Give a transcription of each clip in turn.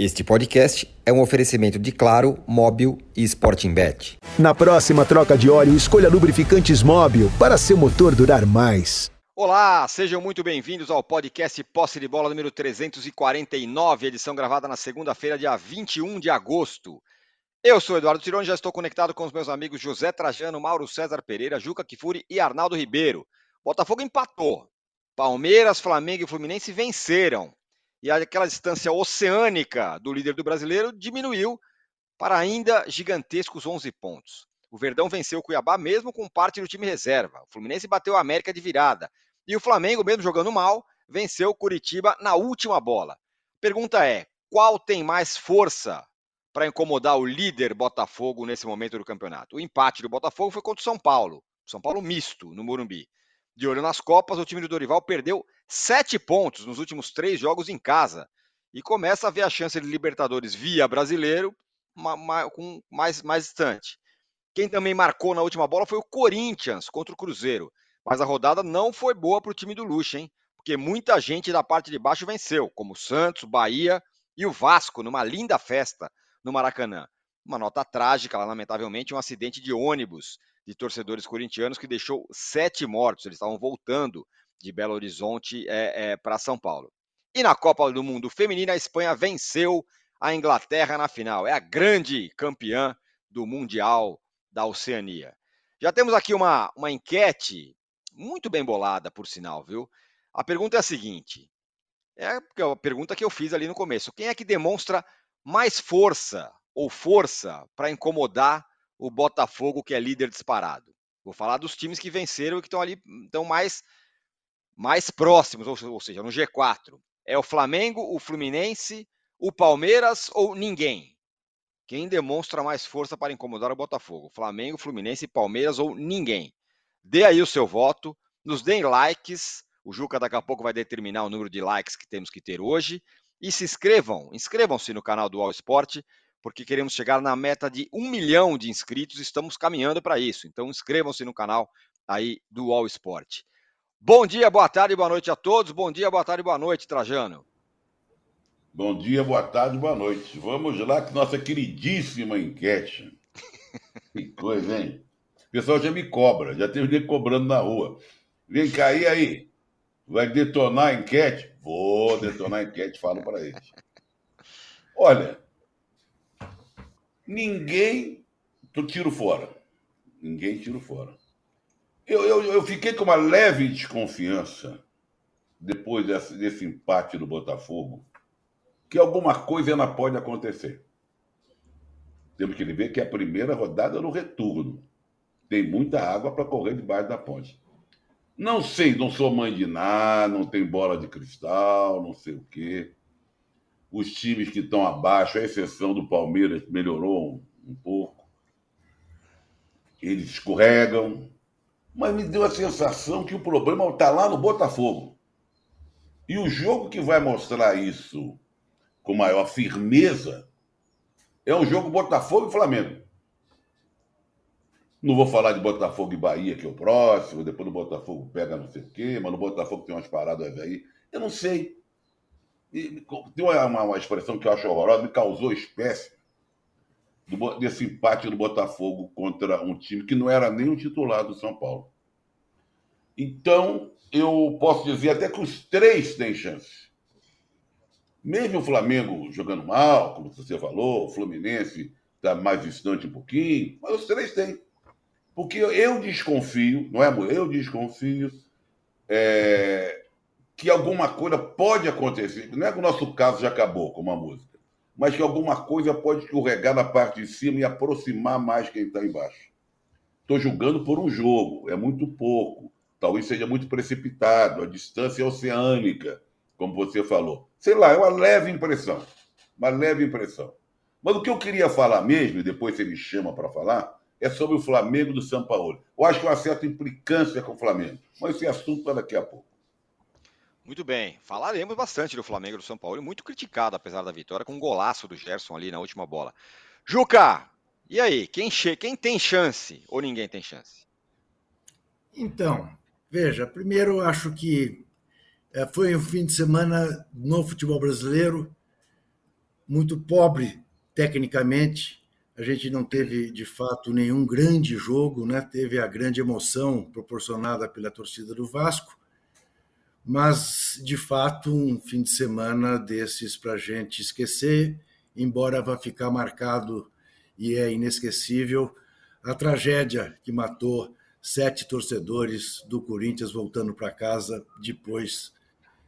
Este podcast é um oferecimento de Claro, Móbil e Sporting Bet. Na próxima troca de óleo, escolha lubrificantes Móbil para seu motor durar mais. Olá, sejam muito bem-vindos ao podcast Posse de Bola número 349, edição gravada na segunda-feira, dia 21 de agosto. Eu sou Eduardo Tironi, já estou conectado com os meus amigos José Trajano, Mauro César Pereira, Juca Kifuri e Arnaldo Ribeiro. Botafogo empatou. Palmeiras, Flamengo e Fluminense venceram e aquela distância oceânica do líder do brasileiro diminuiu para ainda gigantescos 11 pontos. O Verdão venceu o Cuiabá mesmo com parte do time reserva. O Fluminense bateu a América de virada. E o Flamengo, mesmo jogando mal, venceu o Curitiba na última bola. Pergunta é: qual tem mais força para incomodar o líder Botafogo nesse momento do campeonato? O empate do Botafogo foi contra o São Paulo. São Paulo misto no Morumbi. De olho nas Copas, o time do Dorival perdeu sete pontos nos últimos três jogos em casa e começa a ver a chance de Libertadores via brasileiro com mais, mais distante. Quem também marcou na última bola foi o Corinthians contra o Cruzeiro. Mas a rodada não foi boa para o time do Luxo, hein? Porque muita gente da parte de baixo venceu, como Santos, Bahia e o Vasco, numa linda festa no Maracanã. Uma nota trágica, lamentavelmente, um acidente de ônibus de torcedores corintianos que deixou sete mortos. Eles estavam voltando de Belo Horizonte é, é, para São Paulo. E na Copa do Mundo Feminina, a Espanha venceu a Inglaterra na final. É a grande campeã do Mundial da Oceania. Já temos aqui uma, uma enquete muito bem bolada, por sinal, viu? A pergunta é a seguinte: é a pergunta que eu fiz ali no começo. Quem é que demonstra mais força ou força para incomodar o Botafogo, que é líder disparado. Vou falar dos times que venceram e que estão ali, estão mais, mais próximos, ou, ou seja, no G4. É o Flamengo, o Fluminense, o Palmeiras ou ninguém? Quem demonstra mais força para incomodar o Botafogo? Flamengo, Fluminense, Palmeiras ou ninguém? Dê aí o seu voto, nos deem likes. O Juca daqui a pouco vai determinar o número de likes que temos que ter hoje. E se inscrevam, inscrevam-se no canal do All Sport porque queremos chegar na meta de um milhão de inscritos. Estamos caminhando para isso. Então inscrevam-se no canal aí do All Sport. Bom dia, boa tarde, boa noite a todos. Bom dia, boa tarde, boa noite, Trajano. Bom dia, boa tarde, boa noite. Vamos lá com nossa queridíssima enquete. que coisa, hein? O pessoal já me cobra, já tem gente cobrando na rua. Vem cair aí. Vai detonar a enquete? Vou detonar a enquete, falo para eles. Olha, Ninguém tu tiro fora. Ninguém tiro fora. Eu, eu, eu fiquei com uma leve desconfiança depois desse, desse empate do Botafogo que alguma coisa ainda pode acontecer. Temos que ver que é a primeira rodada no retorno. Tem muita água para correr debaixo da ponte. Não sei, não sou mãe de nada, não tem bola de cristal, não sei o quê. Os times que estão abaixo, à exceção do Palmeiras, melhorou um, um pouco. Eles escorregam. Mas me deu a sensação que o problema está lá no Botafogo. E o jogo que vai mostrar isso com maior firmeza é um jogo Botafogo e Flamengo. Não vou falar de Botafogo e Bahia, que é o próximo, depois do Botafogo pega não sei o quê, mas no Botafogo tem umas paradas aí. Eu não sei. E, tem uma, uma, uma, expressão que eu acho horrorosa, me causou espécie do, desse empate do Botafogo contra um time que não era nem o titular do São Paulo. Então, eu posso dizer até que os três têm chance. Mesmo o Flamengo jogando mal, como você falou, o Fluminense está mais distante um pouquinho, mas os três têm. Porque eu desconfio, não é, Eu desconfio é, que alguma coisa pode acontecer. Não é que o nosso caso já acabou com uma música, mas que alguma coisa pode escorregar na parte de cima e aproximar mais quem está embaixo. Estou julgando por um jogo, é muito pouco. Talvez seja muito precipitado, a distância é oceânica, como você falou. Sei lá, é uma leve impressão. Uma leve impressão. Mas o que eu queria falar mesmo, e depois você me chama para falar, é sobre o Flamengo do São Paulo. Eu acho que uma certa implicância com o Flamengo. Mas esse assunto para daqui a pouco. Muito bem, falaremos bastante do Flamengo do São Paulo, muito criticado apesar da vitória, com um golaço do Gerson ali na última bola. Juca, e aí, quem, quem tem chance ou ninguém tem chance? Então, veja, primeiro acho que é, foi um fim de semana no futebol brasileiro muito pobre tecnicamente. A gente não teve, de fato, nenhum grande jogo, né? teve a grande emoção proporcionada pela torcida do Vasco, mas, de fato, um fim de semana desses para a gente esquecer, embora vá ficar marcado e é inesquecível a tragédia que matou sete torcedores do Corinthians voltando para casa depois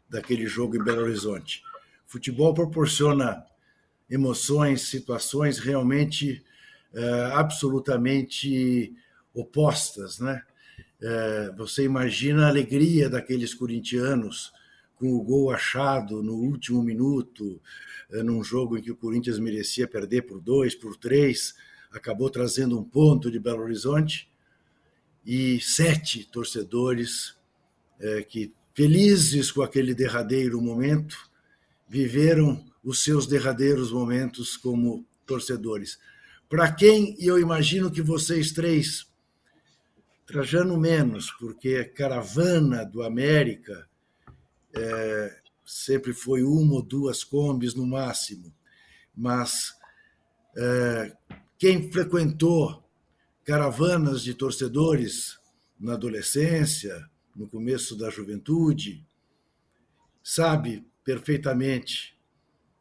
daquele jogo em Belo Horizonte. Futebol proporciona emoções, situações realmente uh, absolutamente opostas, né? Uh, você imagina a alegria daqueles corintianos com o gol achado no último minuto, uh, num jogo em que o Corinthians merecia perder por dois, por três, acabou trazendo um ponto de Belo Horizonte, e sete torcedores que, felizes com aquele derradeiro momento, viveram os seus derradeiros momentos como torcedores. Para quem, e eu imagino que vocês três, Trajano menos, porque caravana do América é, sempre foi uma ou duas combis no máximo, mas é, quem frequentou caravanas de torcedores na adolescência, no começo da juventude, sabe perfeitamente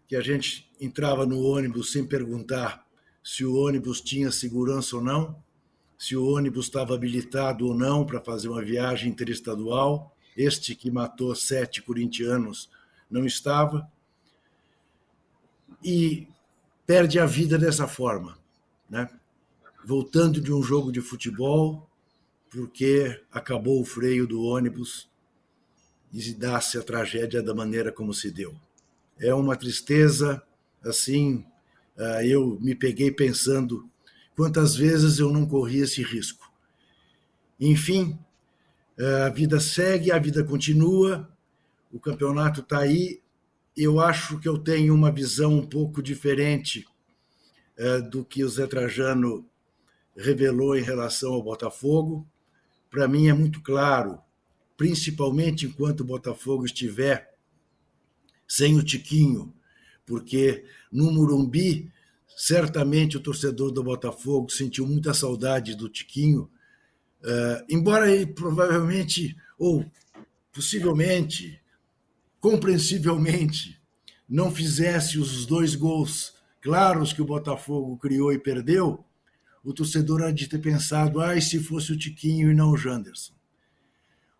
que a gente entrava no ônibus sem perguntar se o ônibus tinha segurança ou não, se o ônibus estava habilitado ou não para fazer uma viagem interestadual. Este que matou sete corintianos não estava. E perde a vida dessa forma, né? voltando de um jogo de futebol, porque acabou o freio do ônibus e dá-se a tragédia da maneira como se deu é uma tristeza, assim, ah, eu me peguei pensando quantas vezes eu não corri esse risco. Enfim, ah, a vida segue, a vida continua, o campeonato está aí. Eu acho que eu tenho uma visão um pouco diferente ah, do que o Zé Trajano revelou em relação ao Botafogo. Para mim é muito claro, principalmente enquanto o Botafogo estiver sem o Tiquinho, porque no Murumbi, certamente o torcedor do Botafogo sentiu muita saudade do Tiquinho, uh, embora ele provavelmente, ou possivelmente, compreensivelmente, não fizesse os dois gols claros que o Botafogo criou e perdeu, o torcedor há de ter pensado, ah, se fosse o Tiquinho e não o Janderson.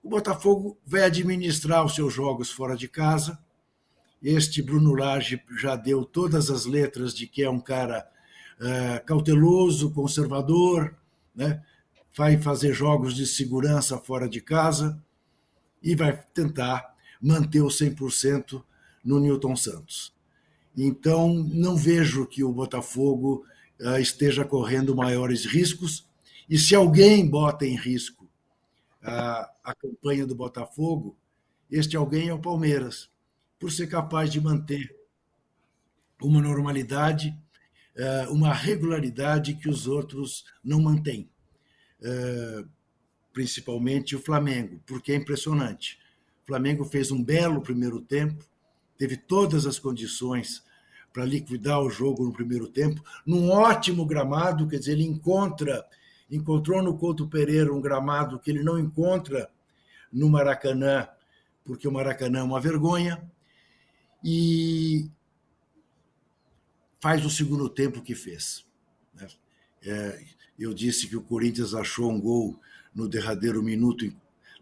O Botafogo vai administrar os seus jogos fora de casa, este Bruno Lage já deu todas as letras de que é um cara uh, cauteloso, conservador, né? vai fazer jogos de segurança fora de casa e vai tentar manter o 100% no Newton Santos. Então, não vejo que o Botafogo uh, esteja correndo maiores riscos, e se alguém bota em risco uh, a campanha do Botafogo, este alguém é o Palmeiras por ser capaz de manter uma normalidade, eh, uma regularidade que os outros não mantêm. Eh, principalmente o Flamengo, porque é impressionante. O Flamengo fez um belo primeiro tempo, teve todas as condições para liquidar o jogo no primeiro tempo, num ótimo gramado, quer dizer, ele encontra, encontrou no Couto Pereira um gramado que ele não encontra no Maracanã, porque o Maracanã é uma vergonha, e faz o segundo tempo que fez. Né? É, eu disse que o Corinthians achou um gol no derradeiro minuto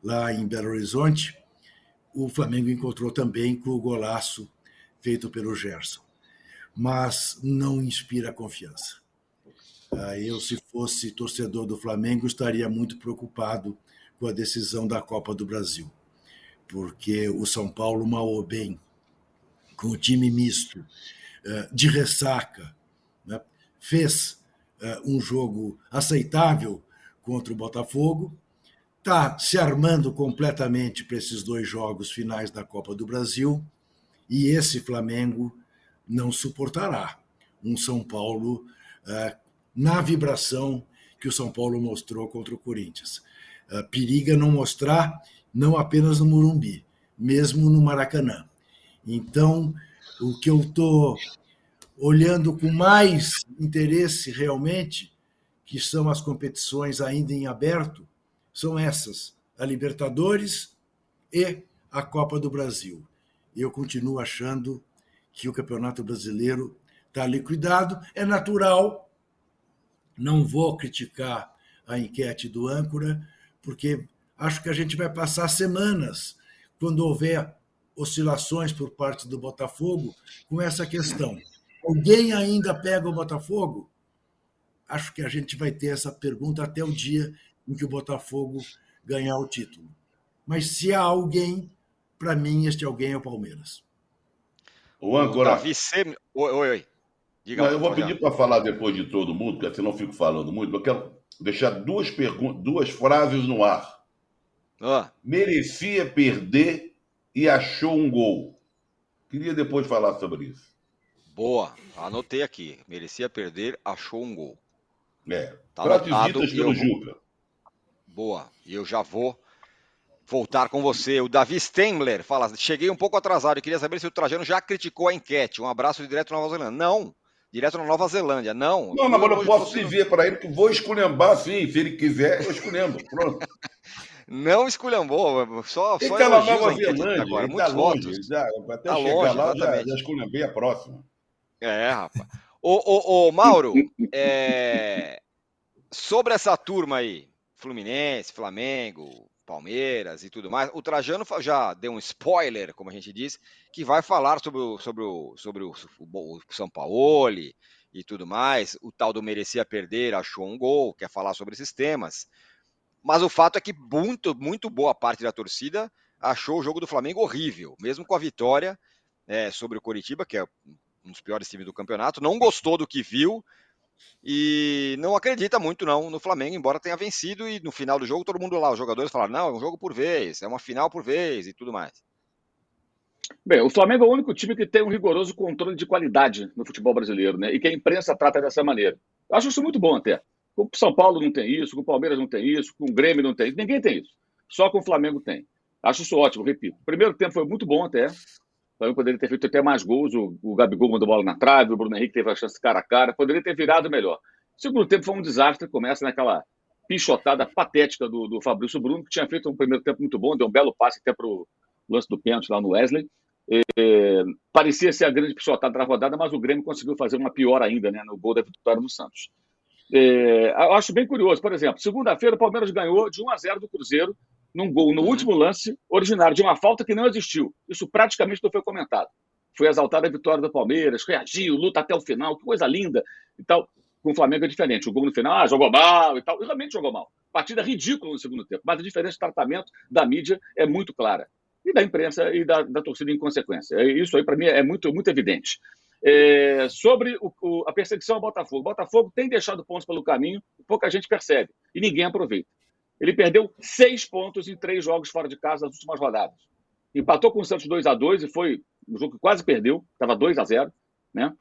lá em Belo Horizonte. O Flamengo encontrou também com o golaço feito pelo Gerson. Mas não inspira confiança. Eu, se fosse torcedor do Flamengo, estaria muito preocupado com a decisão da Copa do Brasil, porque o São Paulo, mal ou bem, com o time misto, eh, de ressaca, né? fez eh, um jogo aceitável contra o Botafogo, está se armando completamente para esses dois jogos finais da Copa do Brasil, e esse Flamengo não suportará um São Paulo eh, na vibração que o São Paulo mostrou contra o Corinthians. periga não mostrar, não apenas no Morumbi, mesmo no Maracanã. Então, o que eu estou olhando com mais interesse realmente, que são as competições ainda em aberto, são essas: a Libertadores e a Copa do Brasil. Eu continuo achando que o Campeonato Brasileiro está liquidado. É natural, não vou criticar a enquete do âncora, porque acho que a gente vai passar semanas, quando houver oscilações por parte do Botafogo, com essa questão. Alguém ainda pega o Botafogo? Acho que a gente vai ter essa pergunta até o dia em que o Botafogo ganhar o título. Mas se há alguém, para mim, este alguém é o Palmeiras. O âncora. Davi Sem... Oi, oi, oi. Diga não, eu vou pedir para falar depois de todo mundo, porque senão eu fico falando muito. Eu quero deixar duas, perguntas, duas frases no ar. Ah. Merecia perder e achou um gol. Queria depois falar sobre isso. Boa, anotei aqui. Merecia perder, achou um gol. É. Tá anotado, pelo eu... Juca. Boa. E eu já vou voltar com você. O Davi Stengler fala: cheguei um pouco atrasado e queria saber se o Trajano já criticou a enquete. Um abraço direto na Nova Zelândia. Não, direto na Nova Zelândia. Não. Não, mas eu posso se ver para ele que vou esculhambar sim. Se ele quiser, eu esculhambo. Pronto. Não esculhambou, só, só Nova Zelândia, agora, ele muitos tá longe, votos. Já, até tá chegar longe, lá, já, já esculhambei a próxima. É, rapaz. Ô, ô, ô Mauro, é... sobre essa turma aí, Fluminense, Flamengo, Palmeiras e tudo mais. O Trajano já deu um spoiler, como a gente diz, que vai falar sobre o, sobre o, sobre o, o São Paulo e tudo mais. O tal do merecia perder, achou um gol, quer falar sobre esses temas. Mas o fato é que muito, muito boa parte da torcida achou o jogo do Flamengo horrível, mesmo com a vitória é, sobre o Coritiba, que é um dos piores times do campeonato. Não gostou do que viu, e não acredita muito não no Flamengo, embora tenha vencido e no final do jogo todo mundo lá, os jogadores falaram, não, é um jogo por vez, é uma final por vez e tudo mais. Bem, o Flamengo é o único time que tem um rigoroso controle de qualidade no futebol brasileiro, né? E que a imprensa trata dessa maneira. Eu acho isso muito bom até. Com São Paulo não tem isso, com o Palmeiras não tem isso, com o Grêmio não tem isso, ninguém tem isso. Só com o Flamengo tem. Acho isso ótimo, repito. O primeiro tempo foi muito bom até. O Flamengo poderia ter feito até mais gols. O, o Gabigol mandou bola na trave, o Bruno Henrique teve a chance cara a cara. Poderia ter virado melhor. O segundo tempo foi um desastre. Começa naquela pichotada patética do, do Fabrício Bruno, que tinha feito um primeiro tempo muito bom, deu um belo passe até para o lance do pênalti lá no Wesley. É, parecia ser a grande pichotada da rodada, mas o Grêmio conseguiu fazer uma pior ainda né, no gol da vitória do Santos. É, eu acho bem curioso, por exemplo, segunda-feira o Palmeiras ganhou de 1 a 0 do Cruzeiro num gol no uhum. último lance originário de uma falta que não existiu. Isso praticamente não foi comentado. Foi exaltada a vitória do Palmeiras, reagiu, luta até o final, que coisa linda e tal. Com o Flamengo é diferente. O gol no final, ah, jogou mal e tal. E realmente jogou mal. Partida ridícula no segundo tempo. Mas a diferença de tratamento da mídia é muito clara. E da imprensa e da, da torcida em consequência. Isso aí, para mim, é muito, muito evidente. É, sobre o, o, a perseguição ao Botafogo. O Botafogo tem deixado pontos pelo caminho, pouca gente percebe. E ninguém aproveita. Ele perdeu seis pontos em três jogos fora de casa nas últimas rodadas. Empatou com o Santos 2 a 2 e foi um jogo que quase perdeu, estava 2 a 0 né?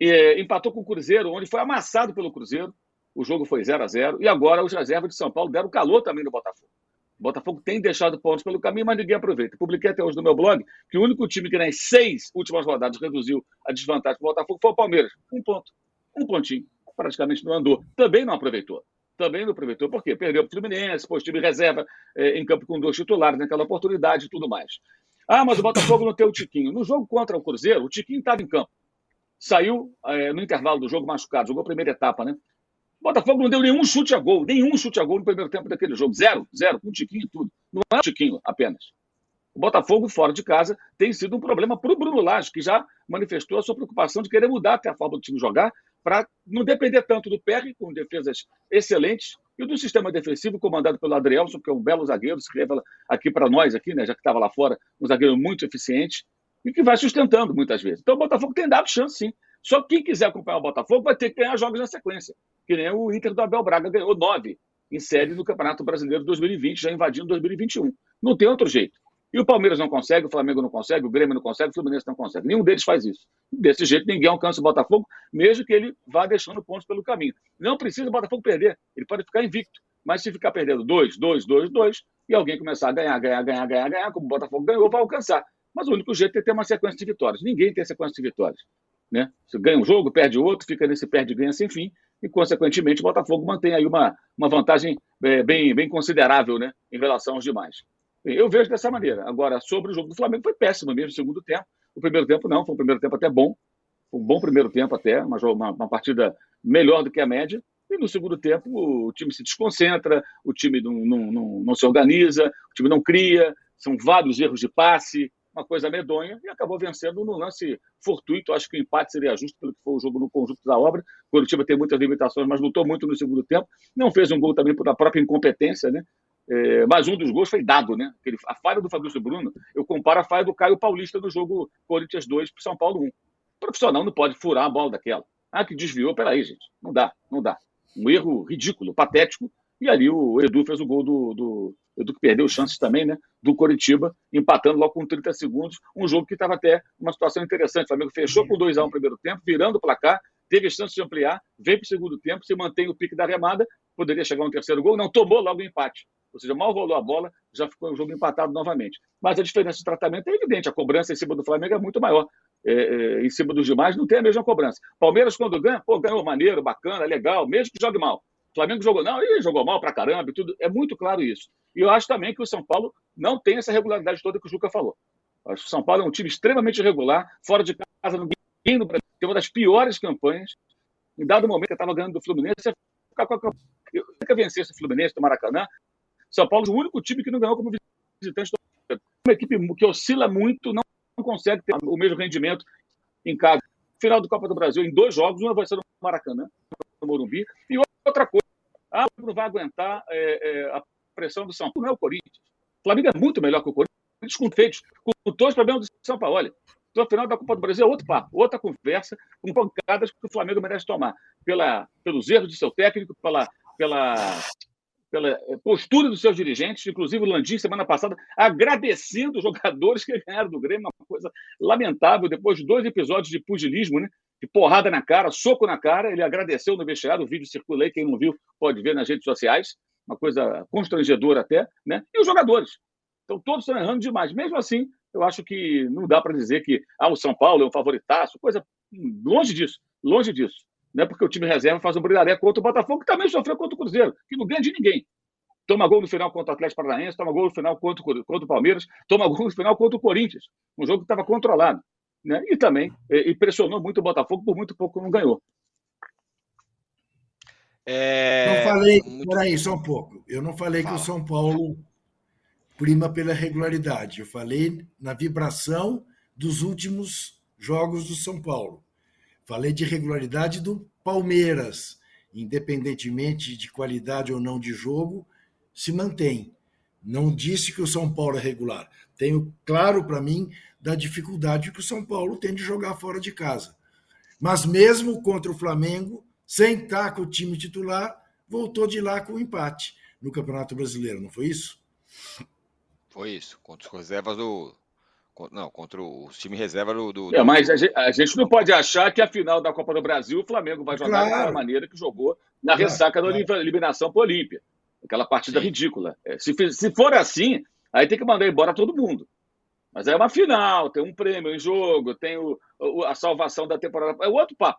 E, eh, empatou com o Cruzeiro, onde foi amassado pelo Cruzeiro. O jogo foi 0 a 0 E agora os reservas de São Paulo deram calor também no Botafogo. O Botafogo tem deixado pontos pelo caminho, mas ninguém aproveita. Publiquei até hoje no meu blog que o único time que nas seis últimas rodadas reduziu a desvantagem do Botafogo foi o Palmeiras. Um ponto. Um pontinho. Praticamente não andou. Também não aproveitou também não aproveitou. Por quê? Perdeu para o Fluminense, pôs time reserva é, em campo com dois titulares naquela oportunidade e tudo mais. Ah, mas o Botafogo não tem o Tiquinho. No jogo contra o Cruzeiro, o Tiquinho estava em campo. Saiu é, no intervalo do jogo machucado, jogou a primeira etapa, né? Botafogo não deu nenhum chute a gol, nenhum chute a gol no primeiro tempo daquele jogo. Zero, zero, com o Tiquinho e tudo. Não é o Tiquinho apenas. O Botafogo, fora de casa, tem sido um problema para o Bruno Lage, que já manifestou a sua preocupação de querer mudar até a forma do time jogar para não depender tanto do PR, com defesas excelentes, e do sistema defensivo comandado pelo Adrielson, que é um belo zagueiro, se revela aqui para nós, aqui, né, já que estava lá fora, um zagueiro muito eficiente e que vai sustentando muitas vezes. Então o Botafogo tem dado chance, sim. Só que quem quiser acompanhar o Botafogo vai ter que ganhar jogos na sequência, que nem o Inter do Abel Braga ganhou nove em série no Campeonato Brasileiro 2020, já invadindo 2021. Não tem outro jeito. E o Palmeiras não consegue, o Flamengo não consegue, o Grêmio não consegue, o Fluminense não consegue. Nenhum deles faz isso. Desse jeito, ninguém alcança o Botafogo, mesmo que ele vá deixando pontos pelo caminho. Não precisa o Botafogo perder, ele pode ficar invicto. Mas se ficar perdendo dois, dois, dois, dois, e alguém começar a ganhar, ganhar, ganhar, ganhar, ganhar, como o Botafogo ganhou, vai alcançar. Mas o único jeito é ter uma sequência de vitórias. Ninguém tem sequência de vitórias. Né? Você ganha um jogo, perde outro, fica nesse perde-ganha sem fim, e, consequentemente, o Botafogo mantém aí uma, uma vantagem é, bem, bem considerável né, em relação aos demais. Eu vejo dessa maneira. Agora, sobre o jogo do Flamengo, foi péssimo mesmo no segundo tempo. O primeiro tempo não, foi um primeiro tempo até bom. Foi um bom primeiro tempo até, uma, uma, uma partida melhor do que a média. E no segundo tempo o time se desconcentra, o time não, não, não, não se organiza, o time não cria, são vários erros de passe, uma coisa medonha, e acabou vencendo no lance fortuito. Acho que o empate seria justo pelo que foi o jogo no conjunto da obra. O Curitiba tem muitas limitações, mas lutou muito no segundo tempo. Não fez um gol também por a própria incompetência, né? É, mas um dos gols foi dado, né? Aquele, a falha do Fabrício Bruno, eu comparo a falha do Caio Paulista no jogo Corinthians 2 para São Paulo 1. O profissional não pode furar a bola daquela. Ah, que desviou, peraí, gente. Não dá, não dá. Um erro ridículo, patético. E ali o Edu fez o gol do, do Edu que perdeu chances também, né? Do Coritiba, empatando logo com 30 segundos. Um jogo que estava até uma situação interessante. O Flamengo fechou com 2x1 no primeiro tempo, virando o placar, teve chance de ampliar, veio para o segundo tempo, se mantém o pique da remada, poderia chegar um terceiro gol, não tomou logo o empate. Ou seja, mal rolou a bola, já ficou o jogo empatado novamente. Mas a diferença de tratamento é evidente, a cobrança em cima do Flamengo é muito maior. É, é, em cima dos demais não tem a mesma cobrança. Palmeiras, quando ganha, pô, ganhou maneiro, bacana, legal, mesmo que jogue mal. Flamengo jogou, não, e jogou mal pra caramba e tudo. É muito claro isso. E eu acho também que o São Paulo não tem essa regularidade toda que o Juca falou. Acho que o São Paulo é um time extremamente irregular, fora de casa, no Brasil, tem uma das piores campanhas. Em dado momento, eu estava ganhando do Fluminense, ficar com a eu nunca vencesse o Fluminense do Maracanã. São Paulo é o único time que não ganhou como visitante. Uma equipe que oscila muito, não consegue ter o mesmo rendimento em casa. Final do Copa do Brasil, em dois jogos, uma vai ser no Maracanã, no Morumbi, e outra coisa, ah, não vai aguentar é, é, a pressão do São Paulo, não é o Corinthians. O Flamengo é muito melhor que o Corinthians, com feitos, com todos os problemas do São Paulo. Então, a final da Copa do Brasil é outro papo, outra conversa, com pancadas que o Flamengo merece tomar. Pela, pelos erros de seu técnico, pela, pela pela eh, postura dos seus dirigentes, inclusive o Landim, semana passada, agradecendo os jogadores que ganharam do Grêmio, uma coisa lamentável, depois de dois episódios de pugilismo, né? De porrada na cara, soco na cara, ele agradeceu no vestiário, o vídeo circula aí, quem não viu pode ver nas redes sociais, uma coisa constrangedora até, né? e os jogadores. Então, todos estão errando demais. Mesmo assim, eu acho que não dá para dizer que ah, o São Paulo é um favoritaço, coisa longe disso, longe disso né? porque o time reserva faz um brilharé contra o Botafogo, que também sofreu contra o Cruzeiro, que não ganha de ninguém. Toma gol no final contra o Atlético Paranaense, toma gol no final contra, contra o Palmeiras, toma gol no final contra o Corinthians. Um jogo que estava controlado. Né? E também e, impressionou muito o Botafogo, por muito pouco não ganhou. É... Não falei, muito... peraí, só um pouco. Eu não falei Fala. que o São Paulo prima pela regularidade. Eu falei na vibração dos últimos jogos do São Paulo. Falei de regularidade do Palmeiras, independentemente de qualidade ou não de jogo, se mantém. Não disse que o São Paulo é regular. Tenho claro para mim da dificuldade que o São Paulo tem de jogar fora de casa. Mas mesmo contra o Flamengo, sem estar com o time titular, voltou de lá com o um empate no Campeonato Brasileiro, não foi isso? Foi isso, contra os reservas do, não, contra o time reserva do. do, é, mas a gente, a gente, não pode achar que a final da Copa do Brasil o Flamengo vai jogar claro. da maneira que jogou na claro, ressaca claro. da eliminação para Olímpia. Aquela partida Sim. ridícula. É, se, se for assim, aí tem que mandar embora todo mundo. Mas é uma final, tem um prêmio em jogo, tem o, o, a salvação da temporada. É outro papo.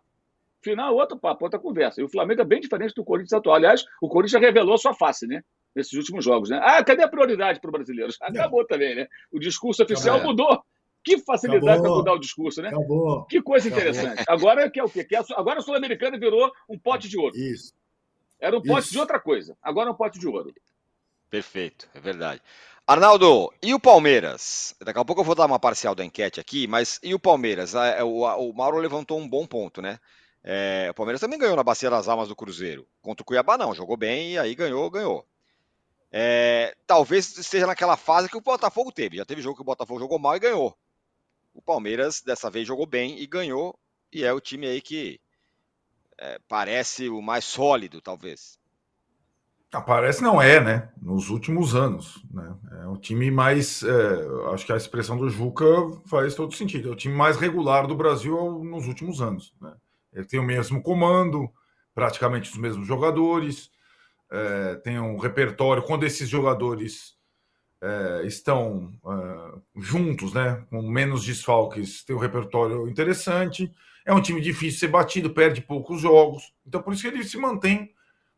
Final, outro papo, outra conversa. E o Flamengo é bem diferente do Corinthians atual. Aliás, o Corinthians revelou sua face, né? nesses últimos jogos, né? Ah, cadê a prioridade para o brasileiro? Acabou também, né? O discurso oficial Acabou. mudou. Que facilidade para mudar o discurso, né? Acabou. Que coisa interessante. Agora que é o quê? Que a, agora a Sul-Americana virou um pote de ouro. Isso. Era um pote Isso. de outra coisa. Agora é um pote de ouro. Perfeito, é verdade. Arnaldo, e o Palmeiras? Daqui a pouco eu vou dar uma parcial da enquete aqui, mas e o Palmeiras? É, o, o Mauro levantou um bom ponto, né? É, o Palmeiras também ganhou na Bacia das Almas do Cruzeiro. Contra o Cuiabá, não. Jogou bem e aí ganhou, ganhou. É, talvez esteja naquela fase que o Botafogo teve. Já teve jogo que o Botafogo jogou mal e ganhou. O Palmeiras dessa vez jogou bem e ganhou, e é o time aí que é, parece o mais sólido, talvez. Ah, parece não é, né? Nos últimos anos, né? É o time mais, é, acho que a expressão do Juca faz todo sentido. É o time mais regular do Brasil nos últimos anos. Né? Ele tem o mesmo comando, praticamente os mesmos jogadores é, tem um repertório, quando esses jogadores é, estão é, juntos, né, com menos desfalques, tem um repertório interessante. É um time difícil de ser batido, perde poucos jogos. Então, por isso que ele se mantém,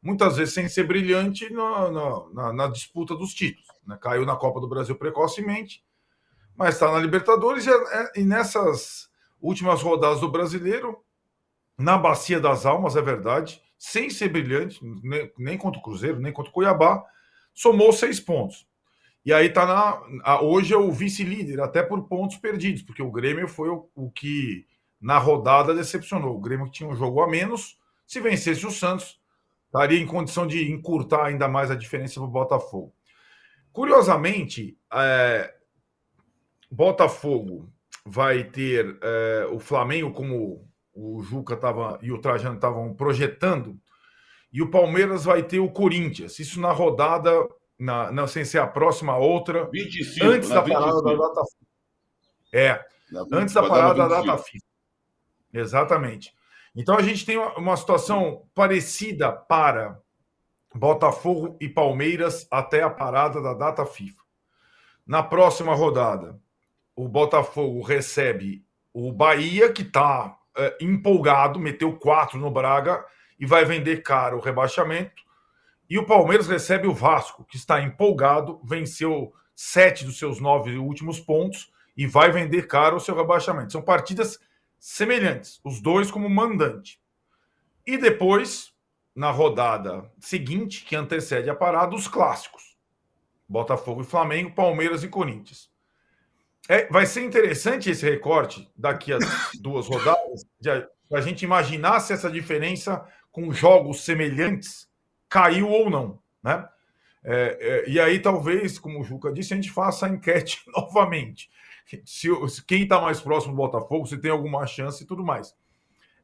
muitas vezes, sem ser brilhante na, na, na, na disputa dos títulos. Né? Caiu na Copa do Brasil precocemente, mas está na Libertadores e, é, e nessas últimas rodadas do brasileiro, na Bacia das Almas, é verdade, sem ser brilhante, nem, nem contra o Cruzeiro, nem contra o Cuiabá, somou seis pontos. E aí tá na. Hoje é o vice-líder, até por pontos perdidos, porque o Grêmio foi o, o, que na rodada decepcionou. O Grêmio tinha um jogo a menos, se vencesse o Santos, estaria em condição de encurtar ainda mais a diferença para o Botafogo. Curiosamente, é, Botafogo vai ter é, o Flamengo, como o Juca tava, e o Trajano estavam projetando, e o Palmeiras vai ter o Corinthians. Isso na rodada na, não sei se é a próxima outra. 25, antes da 25. parada da data É, na, antes da parada da data FIFA. Exatamente. Então a gente tem uma situação parecida para Botafogo e Palmeiras até a parada da data FIFA. Na próxima rodada, o Botafogo recebe o Bahia, que está é, empolgado, meteu quatro no Braga e vai vender caro o rebaixamento. E o Palmeiras recebe o Vasco, que está empolgado, venceu sete dos seus nove últimos pontos e vai vender caro o seu rebaixamento. São partidas semelhantes, os dois como mandante. E depois, na rodada seguinte, que antecede a parada, os clássicos: Botafogo e Flamengo, Palmeiras e Corinthians. É, vai ser interessante esse recorte daqui a duas rodadas, para a gente imaginar se essa diferença com jogos semelhantes caiu ou não, né? É, é, e aí, talvez, como o Juca disse, a gente faça a enquete novamente. Se, quem está mais próximo do Botafogo, se tem alguma chance e tudo mais.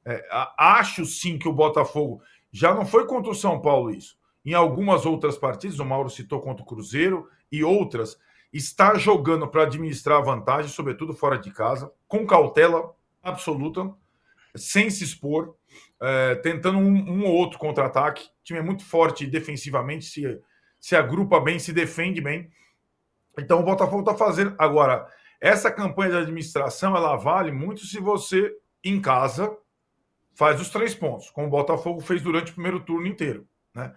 É, acho sim que o Botafogo já não foi contra o São Paulo isso. Em algumas outras partidas, o Mauro citou contra o Cruzeiro e outras, está jogando para administrar vantagem, sobretudo fora de casa, com cautela absoluta, sem se expor é, tentando um, um, ou outro contra-ataque. O time é muito forte defensivamente, se, se agrupa bem, se defende bem. Então o Botafogo está fazendo. Agora, essa campanha de administração ela vale muito se você, em casa, faz os três pontos, como o Botafogo fez durante o primeiro turno inteiro. Né?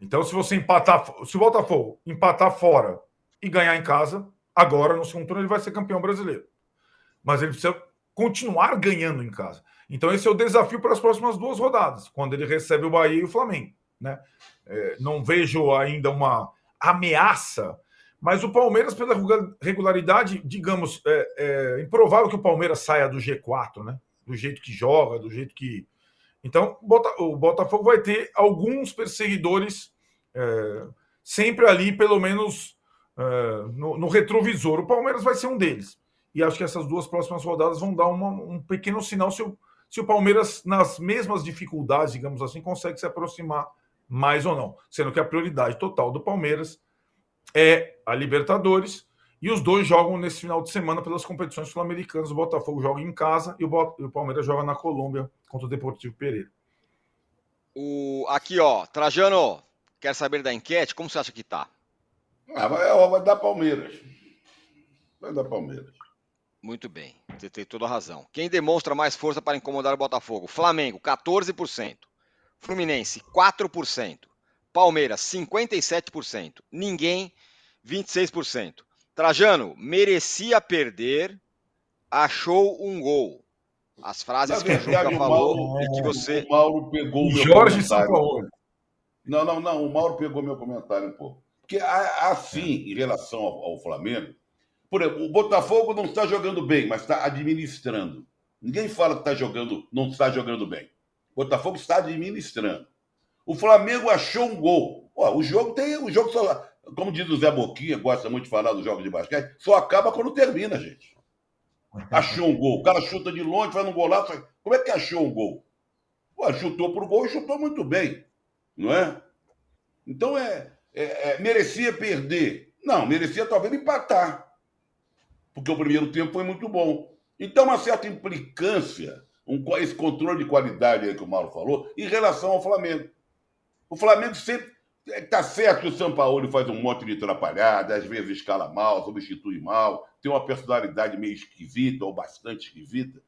Então, se você empatar, se o Botafogo empatar fora e ganhar em casa, agora no segundo turno ele vai ser campeão brasileiro. Mas ele precisa continuar ganhando em casa. Então, esse é o desafio para as próximas duas rodadas, quando ele recebe o Bahia e o Flamengo. Né? É, não vejo ainda uma ameaça, mas o Palmeiras, pela regularidade, digamos, é, é improvável que o Palmeiras saia do G4, né? do jeito que joga, do jeito que. Então, o Botafogo vai ter alguns perseguidores é, sempre ali, pelo menos é, no, no retrovisor. O Palmeiras vai ser um deles. E acho que essas duas próximas rodadas vão dar uma, um pequeno sinal se o, se o Palmeiras, nas mesmas dificuldades, digamos assim, consegue se aproximar mais ou não. Sendo que a prioridade total do Palmeiras é a Libertadores. E os dois jogam nesse final de semana pelas competições sul-americanas. O Botafogo joga em casa e o, e o Palmeiras joga na Colômbia contra o Deportivo Pereira. O... Aqui, ó, Trajano, quer saber da enquete? Como você acha que tá? Ah, vai, vai dar Palmeiras. Vai dar Palmeiras. Muito bem, você tem toda a razão. Quem demonstra mais força para incomodar o Botafogo? Flamengo, 14%. Fluminense, 4%. Palmeiras, 57%. Ninguém, 26%. Trajano, merecia perder, achou um gol. As frases que o Juca falou Mauro, e que você. O Mauro pegou o meu Jorge comentário. Não, não, não. O Mauro pegou meu comentário um pouco. Porque assim, em relação ao, ao Flamengo, por exemplo, o Botafogo não está jogando bem, mas está administrando. Ninguém fala que está jogando, não está jogando bem. O Botafogo está administrando. O Flamengo achou um gol. O jogo tem. O jogo só. Como diz o Zé Boquinha, gosta muito de falar dos jogos de basquete, só acaba quando termina, gente. Achou um gol. O cara chuta de longe, faz um golaço. Como é que achou um gol? Pô, chutou por gol e chutou muito bem. Não é? Então é, é, é merecia perder. Não, merecia talvez empatar porque o primeiro tempo foi muito bom. Então, uma certa implicância, um, esse controle de qualidade aí que o Mauro falou, em relação ao Flamengo. O Flamengo sempre. Está certo que o São Paulo faz um monte de atrapalhada, às vezes escala mal, substitui mal, tem uma personalidade meio esquisita ou bastante esquisita.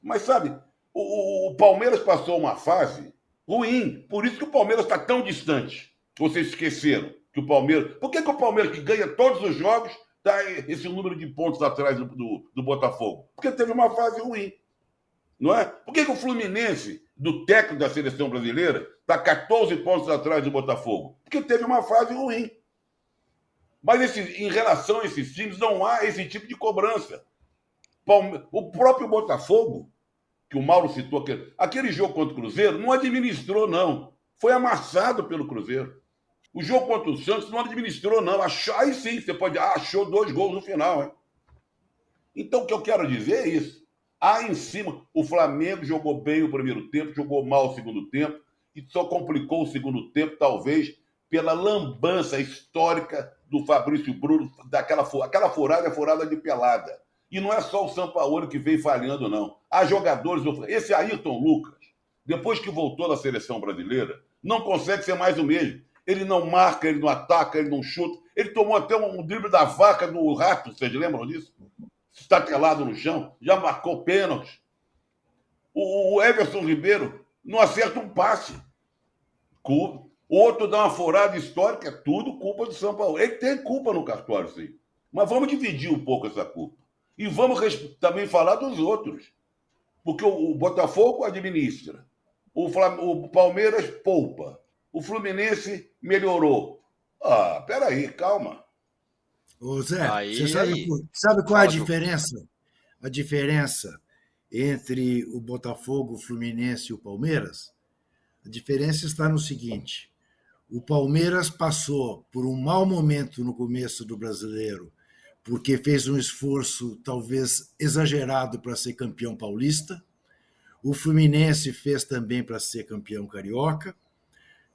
Mas sabe, o, o Palmeiras passou uma fase ruim. Por isso que o Palmeiras está tão distante. Vocês esqueceram que o Palmeiras. Por que, que o Palmeiras, que ganha todos os jogos, está esse número de pontos atrás do, do, do, Botafogo? Porque teve uma fase ruim. Não é? Por que, que o Fluminense, do técnico da seleção brasileira, está 14 pontos atrás do Botafogo? Porque teve uma fase ruim. Mas esse, em relação a esses times, não há esse tipo de cobrança. O próprio Botafogo, que o Mauro citou, aquele, aquele jogo contra o Cruzeiro, não administrou, não. Foi amassado pelo Cruzeiro. O jogo contra o Santos não administrou, não. Achou, aí sim, você pode. Ah, achou dois gols no final, hein? Então, o que eu quero dizer é isso. Há em cima, o Flamengo jogou bem o primeiro tempo, jogou mal o segundo tempo, e só complicou o segundo tempo, talvez, pela lambança histórica do Fabrício Bruno, daquela aquela furada furada de pelada. E não é só o Sampaoli que vem falhando, não. Há jogadores. Esse Ayrton Lucas, depois que voltou da seleção brasileira, não consegue ser mais o mesmo. Ele não marca, ele não ataca, ele não chuta. Ele tomou até um drible da vaca do rato, vocês lembram disso? Estatelado no chão, já marcou pênalti. O Everson Ribeiro não acerta um passe. O outro dá uma furada histórica, é tudo culpa do São Paulo. Ele tem culpa no cartório, sim. Mas vamos dividir um pouco essa culpa. E vamos também falar dos outros. Porque o, Botafogo administra, o, Flam o Palmeiras poupa, o Fluminense melhorou. Ah, peraí, calma. Ô Zé, aí, você sabe, sabe qual é a diferença? A diferença entre o Botafogo, o Fluminense e o Palmeiras? A diferença está no seguinte: o Palmeiras passou por um mau momento no começo do brasileiro porque fez um esforço talvez exagerado para ser campeão paulista. O Fluminense fez também para ser campeão carioca,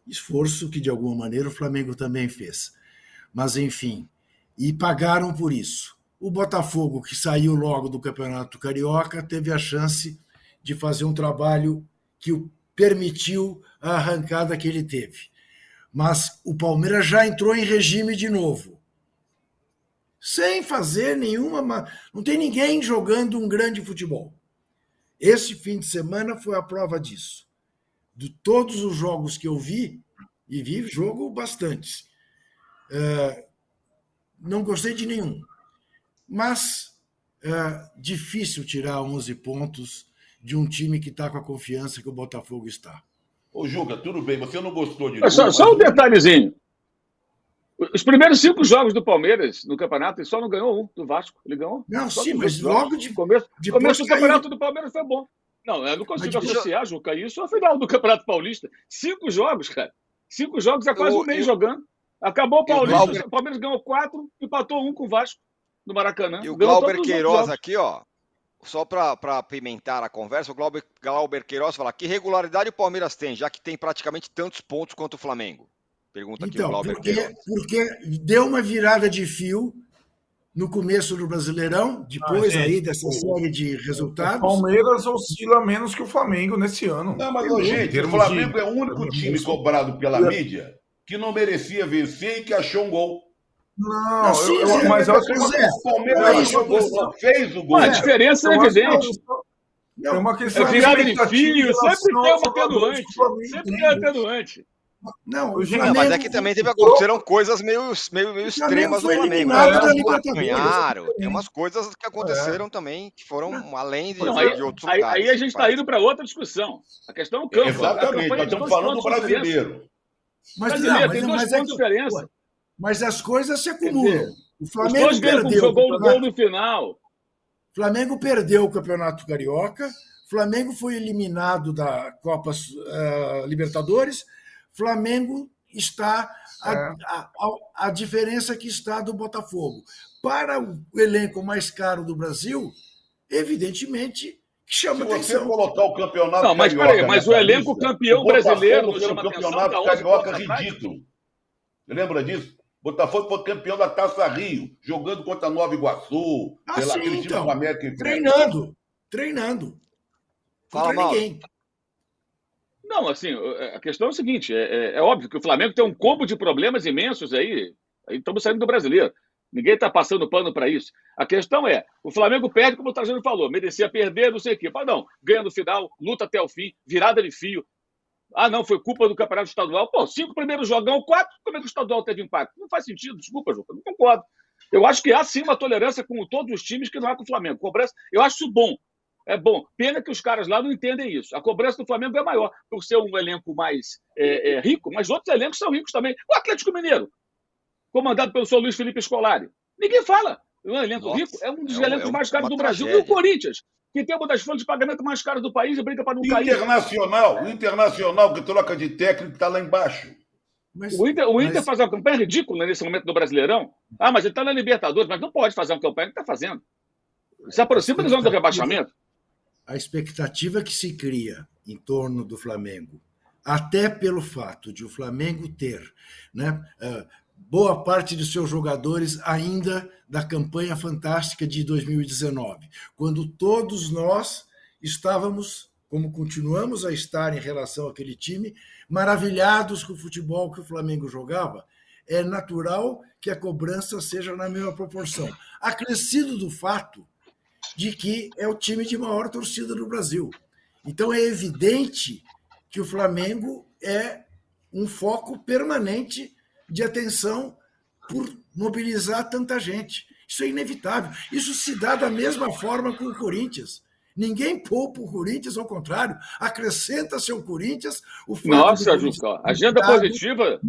esforço que de alguma maneira o Flamengo também fez. Mas enfim, e pagaram por isso. O Botafogo, que saiu logo do Campeonato Carioca, teve a chance de fazer um trabalho que o permitiu a arrancada que ele teve. Mas o Palmeiras já entrou em regime de novo sem fazer nenhuma. Não tem ninguém jogando um grande futebol. Esse fim de semana foi a prova disso. De todos os jogos que eu vi, e vi jogo bastante, uh, não gostei de nenhum. Mas uh, difícil tirar 11 pontos de um time que está com a confiança que o Botafogo está. Ô, Juca, tudo bem, você não gostou de. Só, só um detalhezinho. Os primeiros cinco jogos do Palmeiras no campeonato, ele só não ganhou um do Vasco. Ele ganhou. Não, sim, mas logo de começo. De começo do campeonato do Palmeiras foi bom. Não, eu não consigo mas associar, Juca, isso ao final do Campeonato Paulista. Cinco jogos, cara. Cinco jogos é quase eu, um mês eu, jogando. Acabou o Paulista, Glauber... o Palmeiras ganhou quatro, empatou um com o Vasco no Maracanã. E o Glauber Queiroz aqui, ó, só para apimentar a conversa, o Glauber, Glauber Queiroz fala que regularidade o Palmeiras tem, já que tem praticamente tantos pontos quanto o Flamengo. Pergunta aqui então, o Glauber porque, porque deu uma virada de fio no começo do Brasileirão, depois ah, aí dessa série de resultados. O Palmeiras oscila menos que o Flamengo nesse ano. Não, mas, ô, gente, o Flamengo de... é o único time cobrado pela mídia que não merecia vencer e que achou um gol. Não, não sim, eu, eu, mas eu acho que o Palmeiras é achou gol, fez o gol. a diferença é evidente. É uma questão é virada de fio, sempre tem uma atenuante. Sempre tem atenuante. Não, o Flamengo... mas é que também teve, aconteceram coisas meio, meio, meio extremas do Flamengo. Né? Ganharam. Tem umas coisas que aconteceram é. também que foram além de, não, aí, de outros aí, lugares. Aí a gente está indo para outra discussão. A questão é o campo. Exatamente, nós estamos falando do brasileiro. Mas, não, mas, tem dois mas, pontos é que, diferença. mas as coisas se acumulam. O Flamengo perdeu. Jogou o gol no final. Flamengo perdeu o Campeonato Carioca. O Flamengo foi eliminado da Copa uh, Libertadores Flamengo está a, é. a, a, a, diferença que está do Botafogo. Para o elenco mais caro do Brasil, evidentemente chama Se atenção. você colocar o campeonato Não, mas peraí, mas o elenco campeão brasileiro foi um campeonato carioca ridículo. Você lembra disso? Botafogo foi campeão da Taça Rio, jogando contra Nova Iguaçu, ah, sim, então, América treinando, treinando. Fala ninguém. Não, assim, a questão é o seguinte: é, é, é, óbvio que o Flamengo tem um combo de problemas imensos aí. aí estamos saindo do brasileiro. Ninguém está passando pano para isso. A questão é: o Flamengo perde, como o Trajano falou, merecia perder, não sei o quê. Mas não, ganha no final, luta até o fim, virada de fio. Ah, não, foi culpa do campeonato estadual. Pô, cinco primeiros jogão, quatro, como é que o estadual teve impacto? Não faz sentido, desculpa, Juca, não concordo. Eu acho que há sim uma tolerância com todos os times que não há com o Flamengo. Cobrança, eu acho isso bom. É bom. Pena que os caras lá não entendem isso. A cobrança do Flamengo é maior, por ser um elenco mais é, é, rico, mas outros elencos são ricos também. O Atlético Mineiro, comandado pelo senhor Luiz Felipe Scolari. Ninguém fala. Um elenco Nossa, rico é um dos é elencos é mais caros do Brasil. Tragédia. E o Corinthians, que tem uma das folhas de pagamento mais caras do país e brinca para não cair. Internacional, o Internacional que troca de técnico está lá embaixo. Mas, o Inter, o Inter mas... faz uma campanha ridícula nesse momento do Brasileirão. Ah, mas ele está na Libertadores, mas não pode fazer uma campanha que está fazendo. Se aproxima da zona do rebaixamento. A expectativa que se cria em torno do Flamengo, até pelo fato de o Flamengo ter né, uh, boa parte de seus jogadores ainda da campanha fantástica de 2019, quando todos nós estávamos, como continuamos a estar em relação àquele time, maravilhados com o futebol que o Flamengo jogava, é natural que a cobrança seja na mesma proporção. Acrescido do fato de que é o time de maior torcida do Brasil. Então é evidente que o Flamengo é um foco permanente de atenção por mobilizar tanta gente. Isso é inevitável. Isso se dá da mesma forma com o Corinthians. Ninguém poupa o Corinthians, ao contrário, acrescenta seu Corinthians o fato Nossa, Juca, agenda positiva.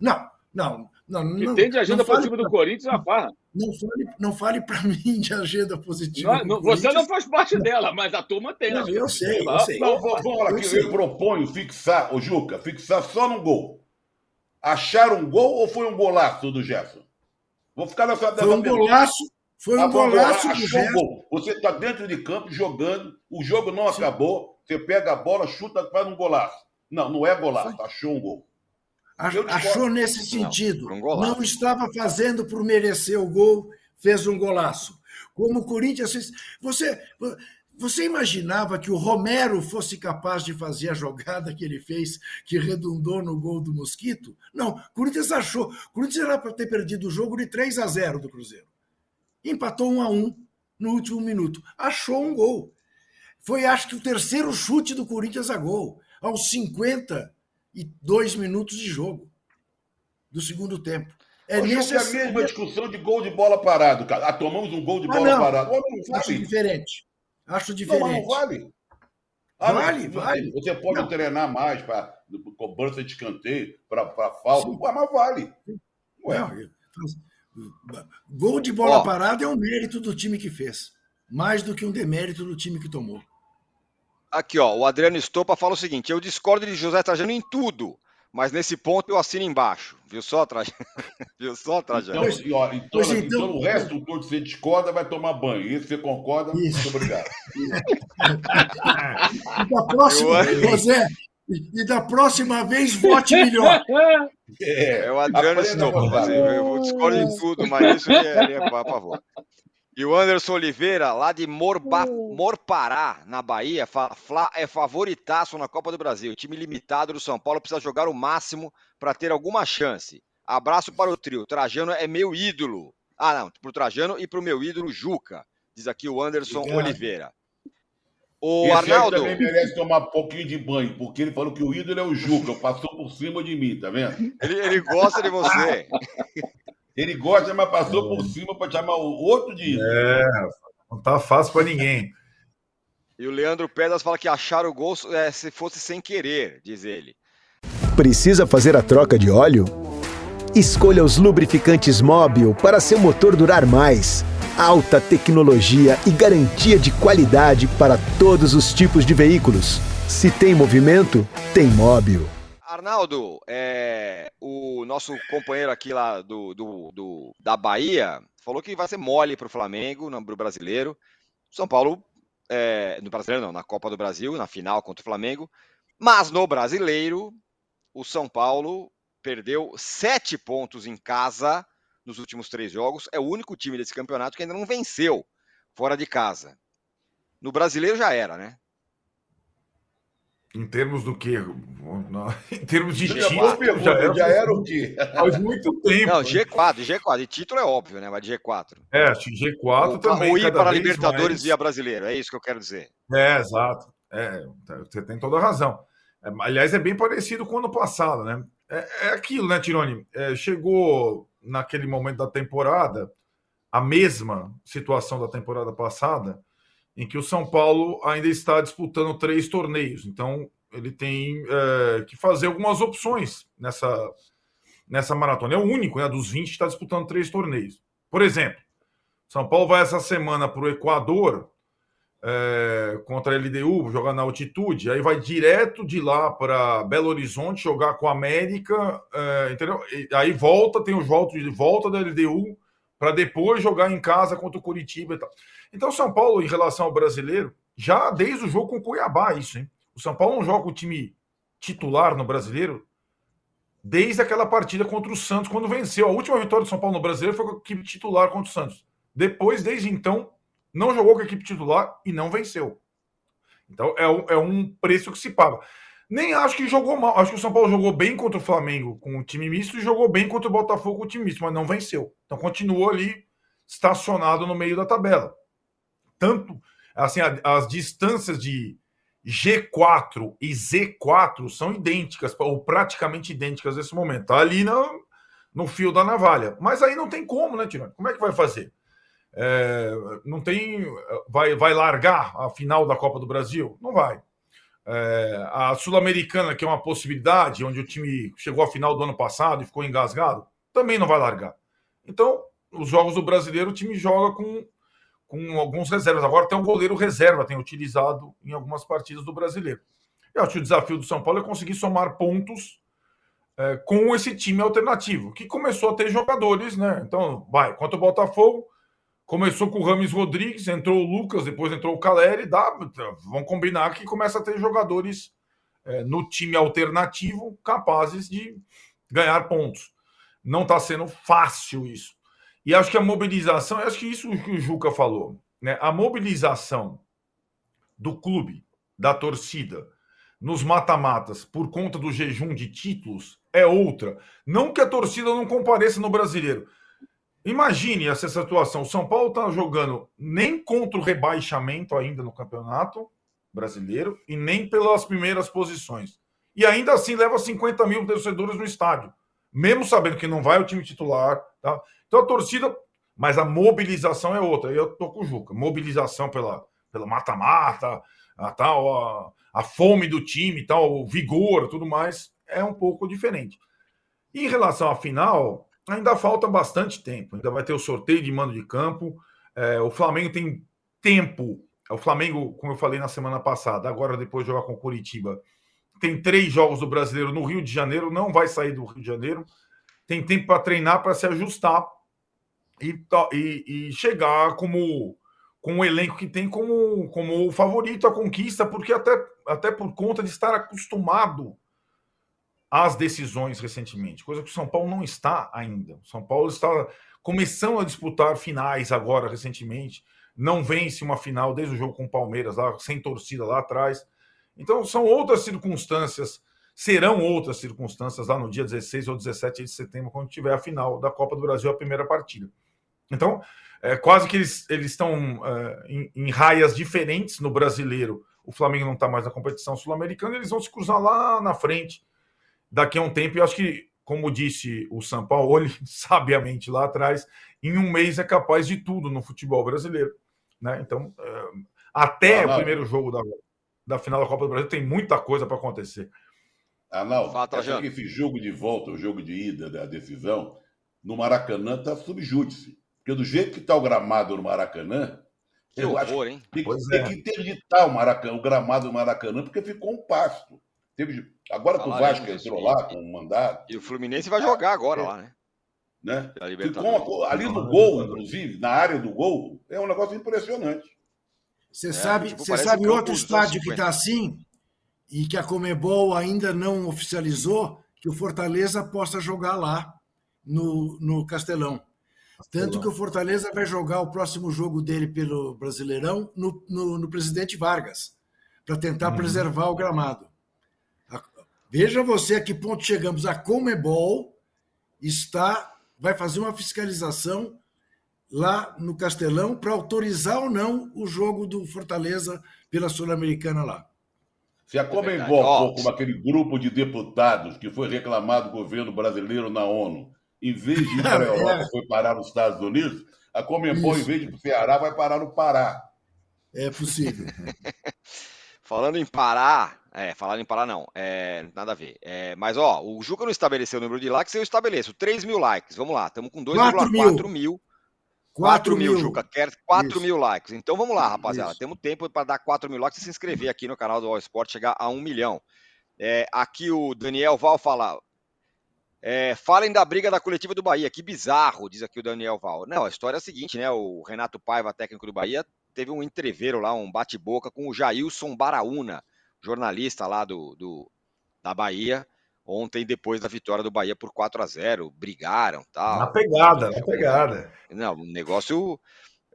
Não, não, não. Que tem de agenda positiva pra... do Corinthians é uma farra. Não fale, não fale para mim de agenda positiva. Não, você não faz parte dela, mas a turma tem. Não, eu sei, eu sei. Não, vamos lá, eu, eu proponho fixar, o Juca, fixar só no gol. Acharam um gol ou foi um golaço do Gerson? Vou ficar nessa Foi um golaço, foi um ah, golaço do Gerson. Gol. Você está dentro de campo jogando, o jogo não Sim. acabou, você pega a bola, chuta, faz um golaço. Não, não é golaço, foi. achou um gol. Achou nesse sentido. Não, um não estava fazendo por merecer o gol, fez um golaço. Como o Corinthians fez. Você, você imaginava que o Romero fosse capaz de fazer a jogada que ele fez, que redundou no gol do Mosquito? Não, o Corinthians achou. O Corinthians era para ter perdido o jogo de 3 a 0 do Cruzeiro. Empatou 1 a 1 no último minuto. Achou um gol. Foi, acho que, o terceiro chute do Corinthians a gol, aos 52 minutos de jogo do segundo tempo. É nesse é a mesma discussão de gol de bola parado, cara. Ah, tomamos um gol de ah, bola ah, parado. Acho diferente. Acho diferente. Não, não vale. Ah, vale, não, vale. Você pode não. treinar mais para cobrança de escanteio, para falta, Ué, mas vale. Ué. Não, gol de bola Ó, parada é um mérito do time que fez, mais do que um demérito do time que tomou. Aqui, ó, o Adriano Estopa fala o seguinte: eu discordo de José Trajano em tudo, mas nesse ponto eu assino embaixo. Viu só, Trajano? Viu só, Trajano? Então, e, ó, então, então, então, o resto do que você discorda vai tomar banho. E você concorda, Isso. muito obrigado. e da próxima, José, e da próxima vez vote melhor. É, é o Adriano Estopa. Eu discordo de tudo, mas isso é, é a favor. E o Anderson Oliveira, lá de Morba, Morpará, na Bahia, fala, é favoritaço na Copa do Brasil. O time limitado do São Paulo precisa jogar o máximo para ter alguma chance. Abraço para o trio. Trajano é meu ídolo. Ah, não, para o Trajano e para o meu ídolo Juca, diz aqui o Anderson Obrigado. Oliveira. O Esse Arnaldo também merece tomar um pouquinho de banho, porque ele falou que o ídolo é o Juca, passou por cima de mim, tá vendo? Ele, ele gosta de você. Ele gosta, mas passou por cima para chamar o outro de. É, não tá fácil para ninguém. E o Leandro Pedras fala que achar o gol é, se fosse sem querer, diz ele. Precisa fazer a troca de óleo? Escolha os lubrificantes Móbil para seu motor durar mais. Alta tecnologia e garantia de qualidade para todos os tipos de veículos. Se tem movimento, tem Móbil. Arnaldo, é, o nosso companheiro aqui lá do, do, do, da Bahia falou que vai ser mole para o Flamengo, no brasileiro. São Paulo, é, no brasileiro não, na Copa do Brasil, na final contra o Flamengo. Mas no brasileiro, o São Paulo perdeu sete pontos em casa nos últimos três jogos. É o único time desse campeonato que ainda não venceu fora de casa. No brasileiro já era, né? Em termos do quê? Em termos de Já título, pergunta, já era, já era o quê? faz muito tempo. Não, né? G4, G4. E título é óbvio, né? Mas de G4. É, acho que G4 O- também. o ir para Libertadores mais- via brasileiro, é isso que eu quero dizer. É, exato. É, você tem toda a razão. É, aliás, é bem parecido com o ano passado, né? É, é aquilo, né, Tironi? É, chegou naquele momento da temporada a mesma situação da temporada passada, em que o São Paulo ainda está disputando três torneios. Então, ele tem é, que fazer algumas opções nessa, nessa maratona. É o único, né, dos 20 que está disputando três torneios. Por exemplo, São Paulo vai essa semana para o Equador é, contra a LDU, jogar na altitude, aí vai direto de lá para Belo Horizonte jogar com a América, é, entendeu? E aí volta, tem os votos de volta da LDU para depois jogar em casa contra o Curitiba e tal. Então, São Paulo, em relação ao brasileiro, já desde o jogo com o Cuiabá, isso, hein? O São Paulo não joga o time titular no brasileiro desde aquela partida contra o Santos, quando venceu. A última vitória do São Paulo no brasileiro foi com a equipe titular contra o Santos. Depois, desde então, não jogou com a equipe titular e não venceu. Então é um, é um preço que se paga. Nem acho que jogou mal. Acho que o São Paulo jogou bem contra o Flamengo com o time misto e jogou bem contra o Botafogo com o time misto, mas não venceu. Então continuou ali estacionado no meio da tabela. Tanto assim, as distâncias de G4 e Z4 são idênticas, ou praticamente idênticas nesse momento. Tá ali no, no fio da navalha. Mas aí não tem como, né, Tirone? Como é que vai fazer? É, não tem. Vai, vai largar a final da Copa do Brasil? Não vai. É, a Sul-Americana, que é uma possibilidade, onde o time chegou à final do ano passado e ficou engasgado, também não vai largar. Então, os jogos do brasileiro, o time joga com, com alguns reservas. Agora tem um goleiro reserva, tem utilizado em algumas partidas do brasileiro. Eu acho que o desafio do São Paulo é conseguir somar pontos é, com esse time alternativo, que começou a ter jogadores, né? Então, vai, contra o Botafogo, começou com o Rames Rodrigues, entrou o Lucas, depois entrou o Caleri, dá, vão combinar que começa a ter jogadores é, no time alternativo capazes de ganhar pontos. Não está sendo fácil isso. E acho que a mobilização, acho que isso que o Juca falou, né? A mobilização do clube, da torcida, nos mata-matas por conta do jejum de títulos é outra. Não que a torcida não compareça no brasileiro. Imagine essa situação. O São Paulo está jogando nem contra o rebaixamento ainda no campeonato brasileiro e nem pelas primeiras posições. E ainda assim leva 50 mil torcedores no estádio, mesmo sabendo que não vai o time titular. Tá? Então a torcida, mas a mobilização é outra. Eu tô com o Juca. Mobilização pela pela mata-mata, a, tal, a, a fome do time, tal, o vigor, tudo mais, é um pouco diferente. Em relação à final, ainda falta bastante tempo. Ainda vai ter o sorteio de mando de campo. É, o Flamengo tem tempo. O Flamengo, como eu falei na semana passada, agora depois de jogar com o Curitiba, tem três jogos do brasileiro no Rio de Janeiro, não vai sair do Rio de Janeiro. Tem tempo para treinar, para se ajustar e, e- e chegar como com o elenco que tem como, como favorito à conquista, porque até, até por conta de estar acostumado às decisões recentemente, coisa que o São Paulo não está ainda. O São Paulo está começando a disputar finais agora recentemente, não vence uma final desde o jogo com o Palmeiras lá, sem torcida lá atrás. Então são outras circunstâncias, serão outras circunstâncias lá no dia 16 ou 17 de setembro, quando tiver a final da Copa do Brasil, a primeira partida. Então, é, quase que eles, eles estão é, em, em raias diferentes no brasileiro. O Flamengo não está mais na competição sul-americana, eles vão se cruzar lá na frente daqui a um tempo. E acho que, como disse o São Paulo, sabiamente lá atrás, em um mês é capaz de tudo no futebol brasileiro. Né? Então, é, até Ah, o primeiro jogo da, da final da Copa do Brasil tem muita coisa para acontecer. Arnaldo, Fala, acho que esse jogo de volta, o jogo de ida da decisão, no Maracanã está subjúdice. Porque do jeito que está o gramado no Maracanã, Que eu acho horror, hein? que tem, Pois tem é. que interditar o, Maracanã, o gramado do Maracanã, porque ficou um pasto. Teve, agora que o Vasco entrou lá com um mandato, E o Fluminense vai jogar agora É. lá, né? né? Ficou ali no gol, inclusive, na área do gol, é um negócio impressionante. Você É, sabe, tipo, você sabe campo outro estádio que 50. está assim e que a Comebol ainda não oficializou que o Fortaleza possa jogar lá no, no Castelão. Tanto que o Fortaleza vai jogar o próximo jogo dele pelo Brasileirão no, no, no Presidente Vargas, para tentar Uhum. preservar o gramado. Veja você a que ponto chegamos. A Comebol está vai fazer uma fiscalização lá no Castelão para autorizar ou não o jogo do Fortaleza pela Sul-Americana lá. Se a Comembol for como aquele grupo de deputados que foi reclamado do governo brasileiro na ONU, em vez de ir para a Europa, foi parar nos Estados Unidos, a Comembol, em vez de ir para o Ceará, vai parar no Pará. É possível. Falando em Pará, é, falando em Pará não, é, nada a ver. É, mas, ó, o Juca não estabeleceu o número de likes, eu estabeleço 3 mil likes. Vamos lá, estamos com 2,4 mil. 4 mil, mil, Juca, quer 4 Isso. mil likes. Então vamos lá, rapaziada. Isso. Temos tempo para dar 4 mil likes e se inscrever aqui no canal do All Sport, chegar a 1 milhão. É, aqui o Daniel Val fala. É, falem da briga da coletiva do Bahia. Que bizarro, diz aqui o Daniel Val. Não, a história é a seguinte, né? O Renato Paiva, técnico do Bahia, teve um entreveiro lá, um bate-boca com o Jailson Baraúna, jornalista lá do, do da Bahia ontem, depois da vitória do Bahia por 4 a 0 brigaram tal. Na pegada, na pegada. Não, o negócio,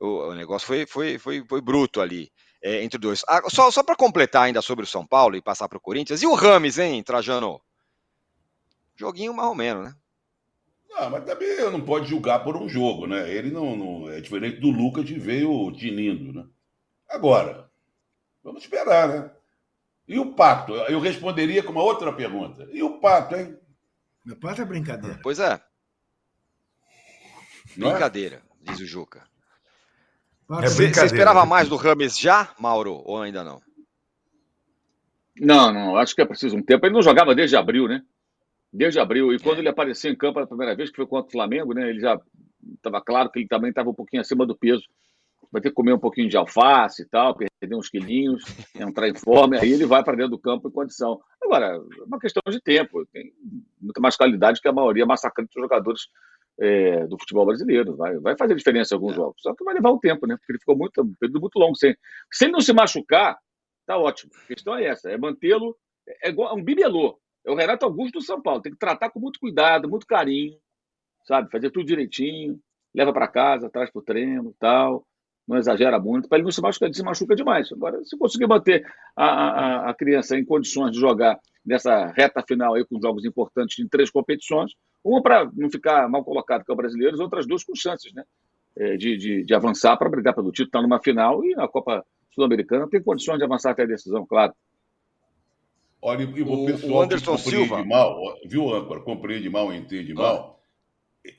o, o negócio foi, foi, foi, foi bruto ali. É, entre dois. Ah, só só para completar ainda sobre o São Paulo e passar para o Corinthians. E o Rames, hein, Trajano? Joguinho mais ou menos, né? Não, mas também não pode julgar por um jogo, né? Ele não, não é diferente do Lucas que veio tinindo, né? Agora, vamos esperar, né? E o pato? Eu responderia com uma outra pergunta. E o pato, hein? Meu pato é brincadeira. Pois é. Não é? brincadeira, é? diz o Juca. É você, você esperava mais do Rames já, Mauro, ou ainda não? Não, não, acho que é preciso um tempo. Ele não jogava desde abril, né? Desde abril. E quando é. ele apareceu em campo pela primeira vez, que foi contra o Flamengo, né? Ele já estava claro que ele também estava um pouquinho acima do peso vai ter que comer um pouquinho de alface e tal, perder uns quilinhos, entrar em fome, aí ele vai para dentro do campo em condição. Agora, é uma questão de tempo, tem muita mais qualidade que a maioria massacrante dos jogadores é, do futebol brasileiro. Vai, vai fazer diferença em alguns jogos, só que vai levar um tempo, né? Porque ele ficou muito, um período muito longo sem. Se ele não se machucar, tá ótimo. A questão é essa: é mantê-lo. É, igual, é um bibelô. É o Renato Augusto do São Paulo. Tem que tratar com muito cuidado, muito carinho, sabe? Fazer tudo direitinho, leva para casa, traz para o treino tal não exagera muito, para ele não se machucar, ele se machuca demais. Agora, se conseguir manter a, a, a, criança em condições de jogar nessa reta final aí com jogos importantes em três competições, uma para não ficar mal colocado, que é o brasileiro, outras duas com chances né? É, de, de, de avançar para brigar pelo título, está numa final e na Copa Sul-Americana tem condições de avançar até a decisão, claro. Olha, e o, pessoal o Anderson que compreende Silva. mal, viu, Âncora, compreende mal, entende mal,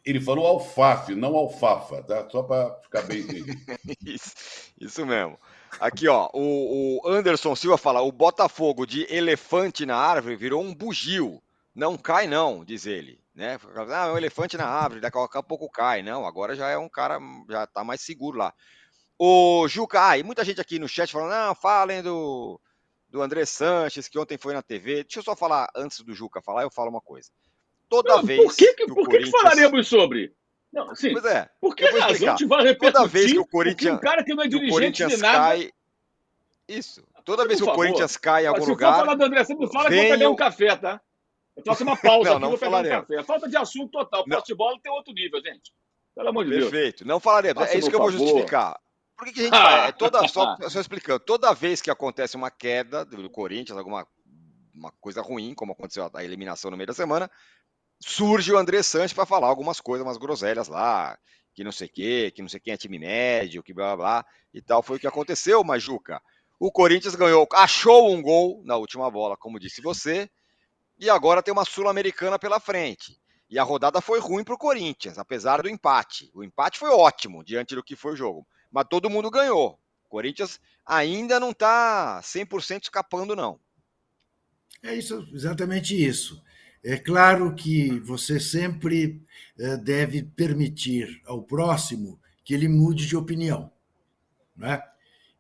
ele falou alface, não alfafa, tá? Só para ficar bem entendido. isso, isso mesmo. Aqui, ó, o, o, Anderson Silva fala: o Botafogo de elefante na árvore virou um bugio. Não cai, não, diz ele. Né? Ah, é um elefante na árvore, daqui a pouco cai. Não, agora já é um cara, já tá mais seguro lá. O Juca, ah, e muita gente aqui no chat falando: não, falem do, do André Sanches, que ontem foi na TV. Deixa eu só falar, antes do Juca falar, eu falo uma coisa toda não, vez. Por que, que, que por Corinthians... que falaremos sobre? Não, assim, pois é. Por que razão a gente vai repetir toda vez que o Corinthians, um cara que não é dirigente de nada... cai. Isso. Toda vez que o Corinthians cai em algum Se lugar. Se for falar do André, você me fala venho... que eu vou pegar um café, tá? Eu faço uma pausa não, aqui, não vou pegar um café. Falta de assunto total. O futebol tem outro nível, gente. Pelo amor de Perfeito. Deus. Perfeito. Não falaremos. é isso que eu vou justificar. Por que, que a gente vai? É toda, só, só explicando. Toda vez que acontece uma queda do Corinthians, alguma uma coisa ruim, como aconteceu a eliminação no meio da semana, surge o André Santos para falar algumas coisas, umas groselhas lá, que não sei o quê, que não sei quem é time médio, que blá blá, e tal. Foi o que aconteceu, Majuca. O Corinthians ganhou, achou um gol na última bola, como disse você, e agora tem uma Sul-Americana pela frente. E a rodada foi ruim para o Corinthians, apesar do empate. O empate foi ótimo diante do que foi o jogo, mas todo mundo ganhou. O Corinthians ainda não está 100% escapando, não. É isso, exatamente isso. É claro que você sempre eh, deve permitir ao próximo que ele mude de opinião. Né?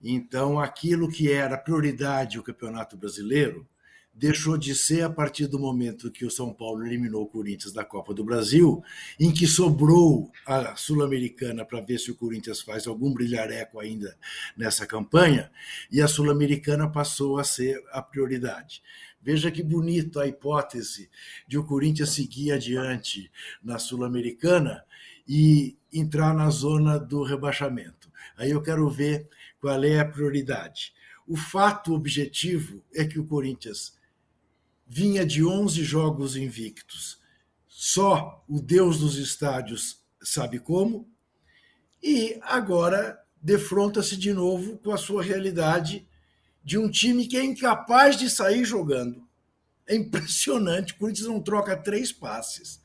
Então, aquilo que era prioridade o Campeonato Brasileiro deixou de ser a partir do momento que o São Paulo eliminou o Corinthians da Copa do Brasil, em que sobrou a Sul-Americana para ver se o Corinthians faz algum brilhareco ainda nessa campanha, e a Sul-Americana passou a ser a prioridade. Veja que bonito a hipótese de o Corinthians seguir adiante na Sul-Americana e entrar na zona do rebaixamento. Aí eu quero ver qual é a prioridade. O fato objetivo é que o Corinthians vinha de 11 jogos invictos. Só o Deus dos estádios sabe como. E agora defronta-se de novo com a sua realidade de um time que é incapaz de sair jogando. É impressionante. O Corinthians não troca três passes.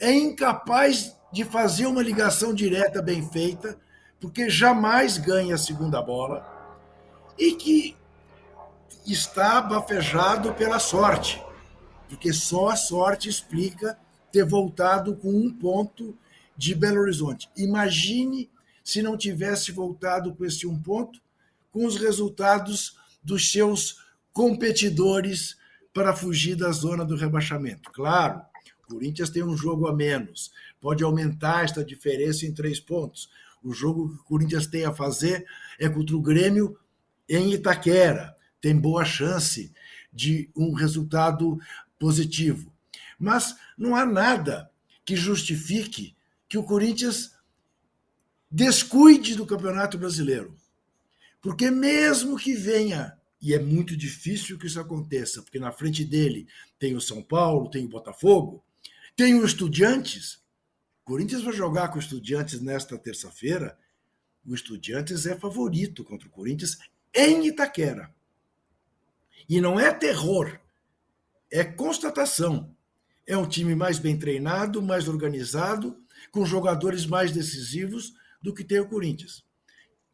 É incapaz de fazer uma ligação direta bem feita, porque jamais ganha a segunda bola. E que está bafejado pela sorte, porque só a sorte explica ter voltado com um ponto de Belo Horizonte. Imagine se não tivesse voltado com esse um ponto, com os resultados dos seus competidores para fugir da zona do rebaixamento. Claro, o Corinthians tem um jogo a menos, pode aumentar esta diferença em três pontos. O jogo que o Corinthians tem a fazer é contra o Grêmio em Itaquera tem boa chance de um resultado positivo. Mas não há nada que justifique que o Corinthians descuide do Campeonato Brasileiro. Porque mesmo que venha, e é muito difícil que isso aconteça, porque na frente dele tem o São Paulo, tem o Botafogo, tem o Estudiantes. O Corinthians vai jogar com o Estudiantes nesta terça-feira. O Estudiantes é favorito contra o Corinthians em Itaquera. E não é terror, é constatação. É um time mais bem treinado, mais organizado, com jogadores mais decisivos do que tem o Corinthians.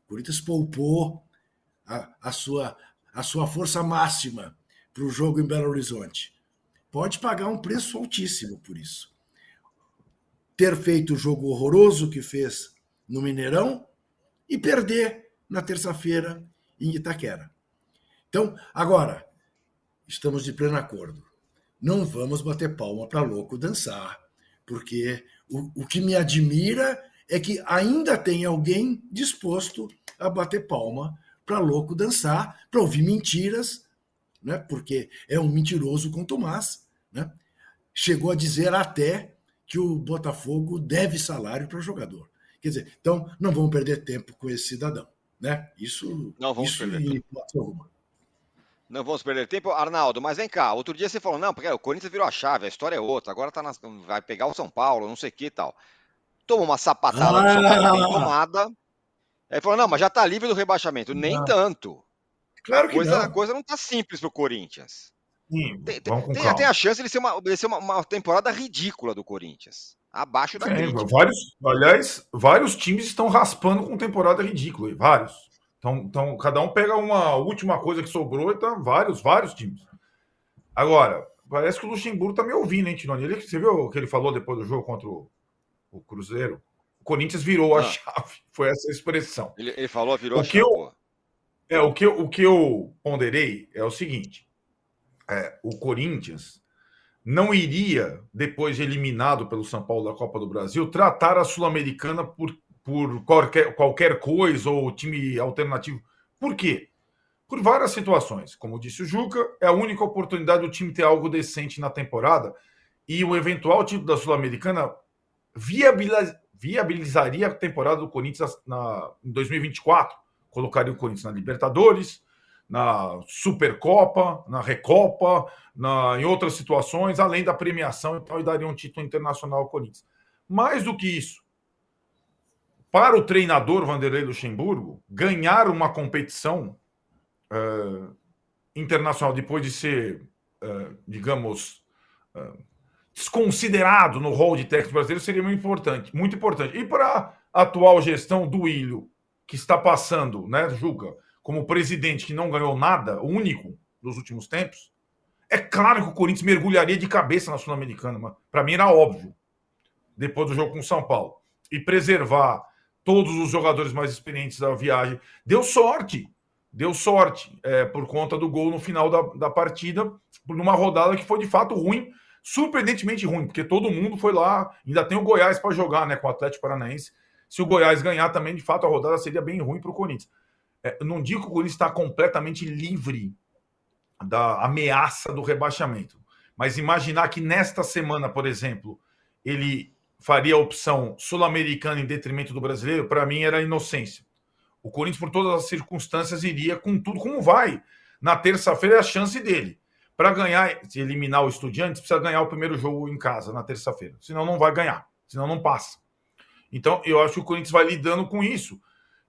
O Corinthians poupou a, a sua, a sua força máxima para o jogo em Belo Horizonte. Pode pagar um preço altíssimo por isso. Ter feito o jogo horroroso que fez no Mineirão e perder na terça-feira em Itaquera. Então, agora, estamos de pleno acordo. Não vamos bater palma para louco dançar, porque o, o que me admira é que ainda tem alguém disposto a bater palma para louco dançar, para ouvir mentiras, né? porque é um mentiroso com Tomás. Né? Chegou a dizer até que o Botafogo deve salário para o jogador. Quer dizer, então não vamos perder tempo com esse cidadão. Né? Isso não vamos isso perder tempo. Não vamos perder tempo. Arnaldo, mas vem cá. Outro dia você falou, não, porque o Corinthians virou a chave, a história é outra. Agora tá nas, vai pegar o São Paulo, não sei o que e tal. Toma uma sapatada ah. São Paulo bem tomada. Aí falou, não, mas já tá livre do rebaixamento. Nem não. tanto. Claro que coisa, não. A coisa não tá simples pro Corinthians. Sim, tem, tem, tem, a chance de ser, uma, de ser uma, uma, temporada ridícula do Corinthians. Abaixo da Sim, vários, Aliás, vários times estão raspando com temporada ridícula. Vários. Então, então, cada um pega uma última coisa que sobrou e tá vários, vários times. Agora, parece que o Luxemburgo tá me ouvindo, hein, Tironi? Ele, você viu o que ele falou depois do jogo contra o, o Cruzeiro? O Corinthians virou ah. a chave. Foi essa a expressão. Ele, ele falou, virou o a chave. Eu, é, o, que eu, o que eu ponderei é o seguinte: é, o Corinthians não iria, depois de eliminado pelo São Paulo da Copa do Brasil, tratar a Sul-Americana por por qualquer, qualquer coisa ou time alternativo. Por quê? Por várias situações. Como disse o Juca, é a única oportunidade do time ter algo decente na temporada e o eventual título da Sul-Americana viabilizaria a temporada do Corinthians na, em 2024. Colocaria o Corinthians na Libertadores, na Supercopa, na Recopa, na, em outras situações, além da premiação e tal, e daria um título internacional ao Corinthians. Mais do que isso, para o treinador Vanderlei Luxemburgo, ganhar uma competição uh, internacional depois de ser, uh, digamos, uh, desconsiderado no rol de técnico brasileiro seria muito importante, muito importante. E para a atual gestão do Ilho, que está passando, né, Juca, como presidente que não ganhou nada, único nos últimos tempos, é claro que o Corinthians mergulharia de cabeça na Sul-Americana, para mim era óbvio, depois do jogo com o São Paulo. E preservar todos os jogadores mais experientes da viagem. Deu sorte, deu sorte é, por conta do gol no final da, da partida, numa rodada que foi de fato ruim, surpreendentemente ruim, porque todo mundo foi lá, ainda tem o Goiás para jogar né, com o Atlético Paranaense. Se o Goiás ganhar também, de fato, a rodada seria bem ruim para o Corinthians. É, não digo que o Corinthians está completamente livre da ameaça do rebaixamento, mas imaginar que nesta semana, por exemplo, ele faria a opção sul-americana em detrimento do brasileiro, para mim era inocência. O Corinthians, por todas as circunstâncias, iria com tudo como vai. Na terça-feira é a chance dele. para ganhar, se eliminar o Estudiantes, precisa ganhar o primeiro jogo em casa na terça-feira. Senão não vai ganhar, senão não passa. Então, eu acho que o Corinthians vai lidando com isso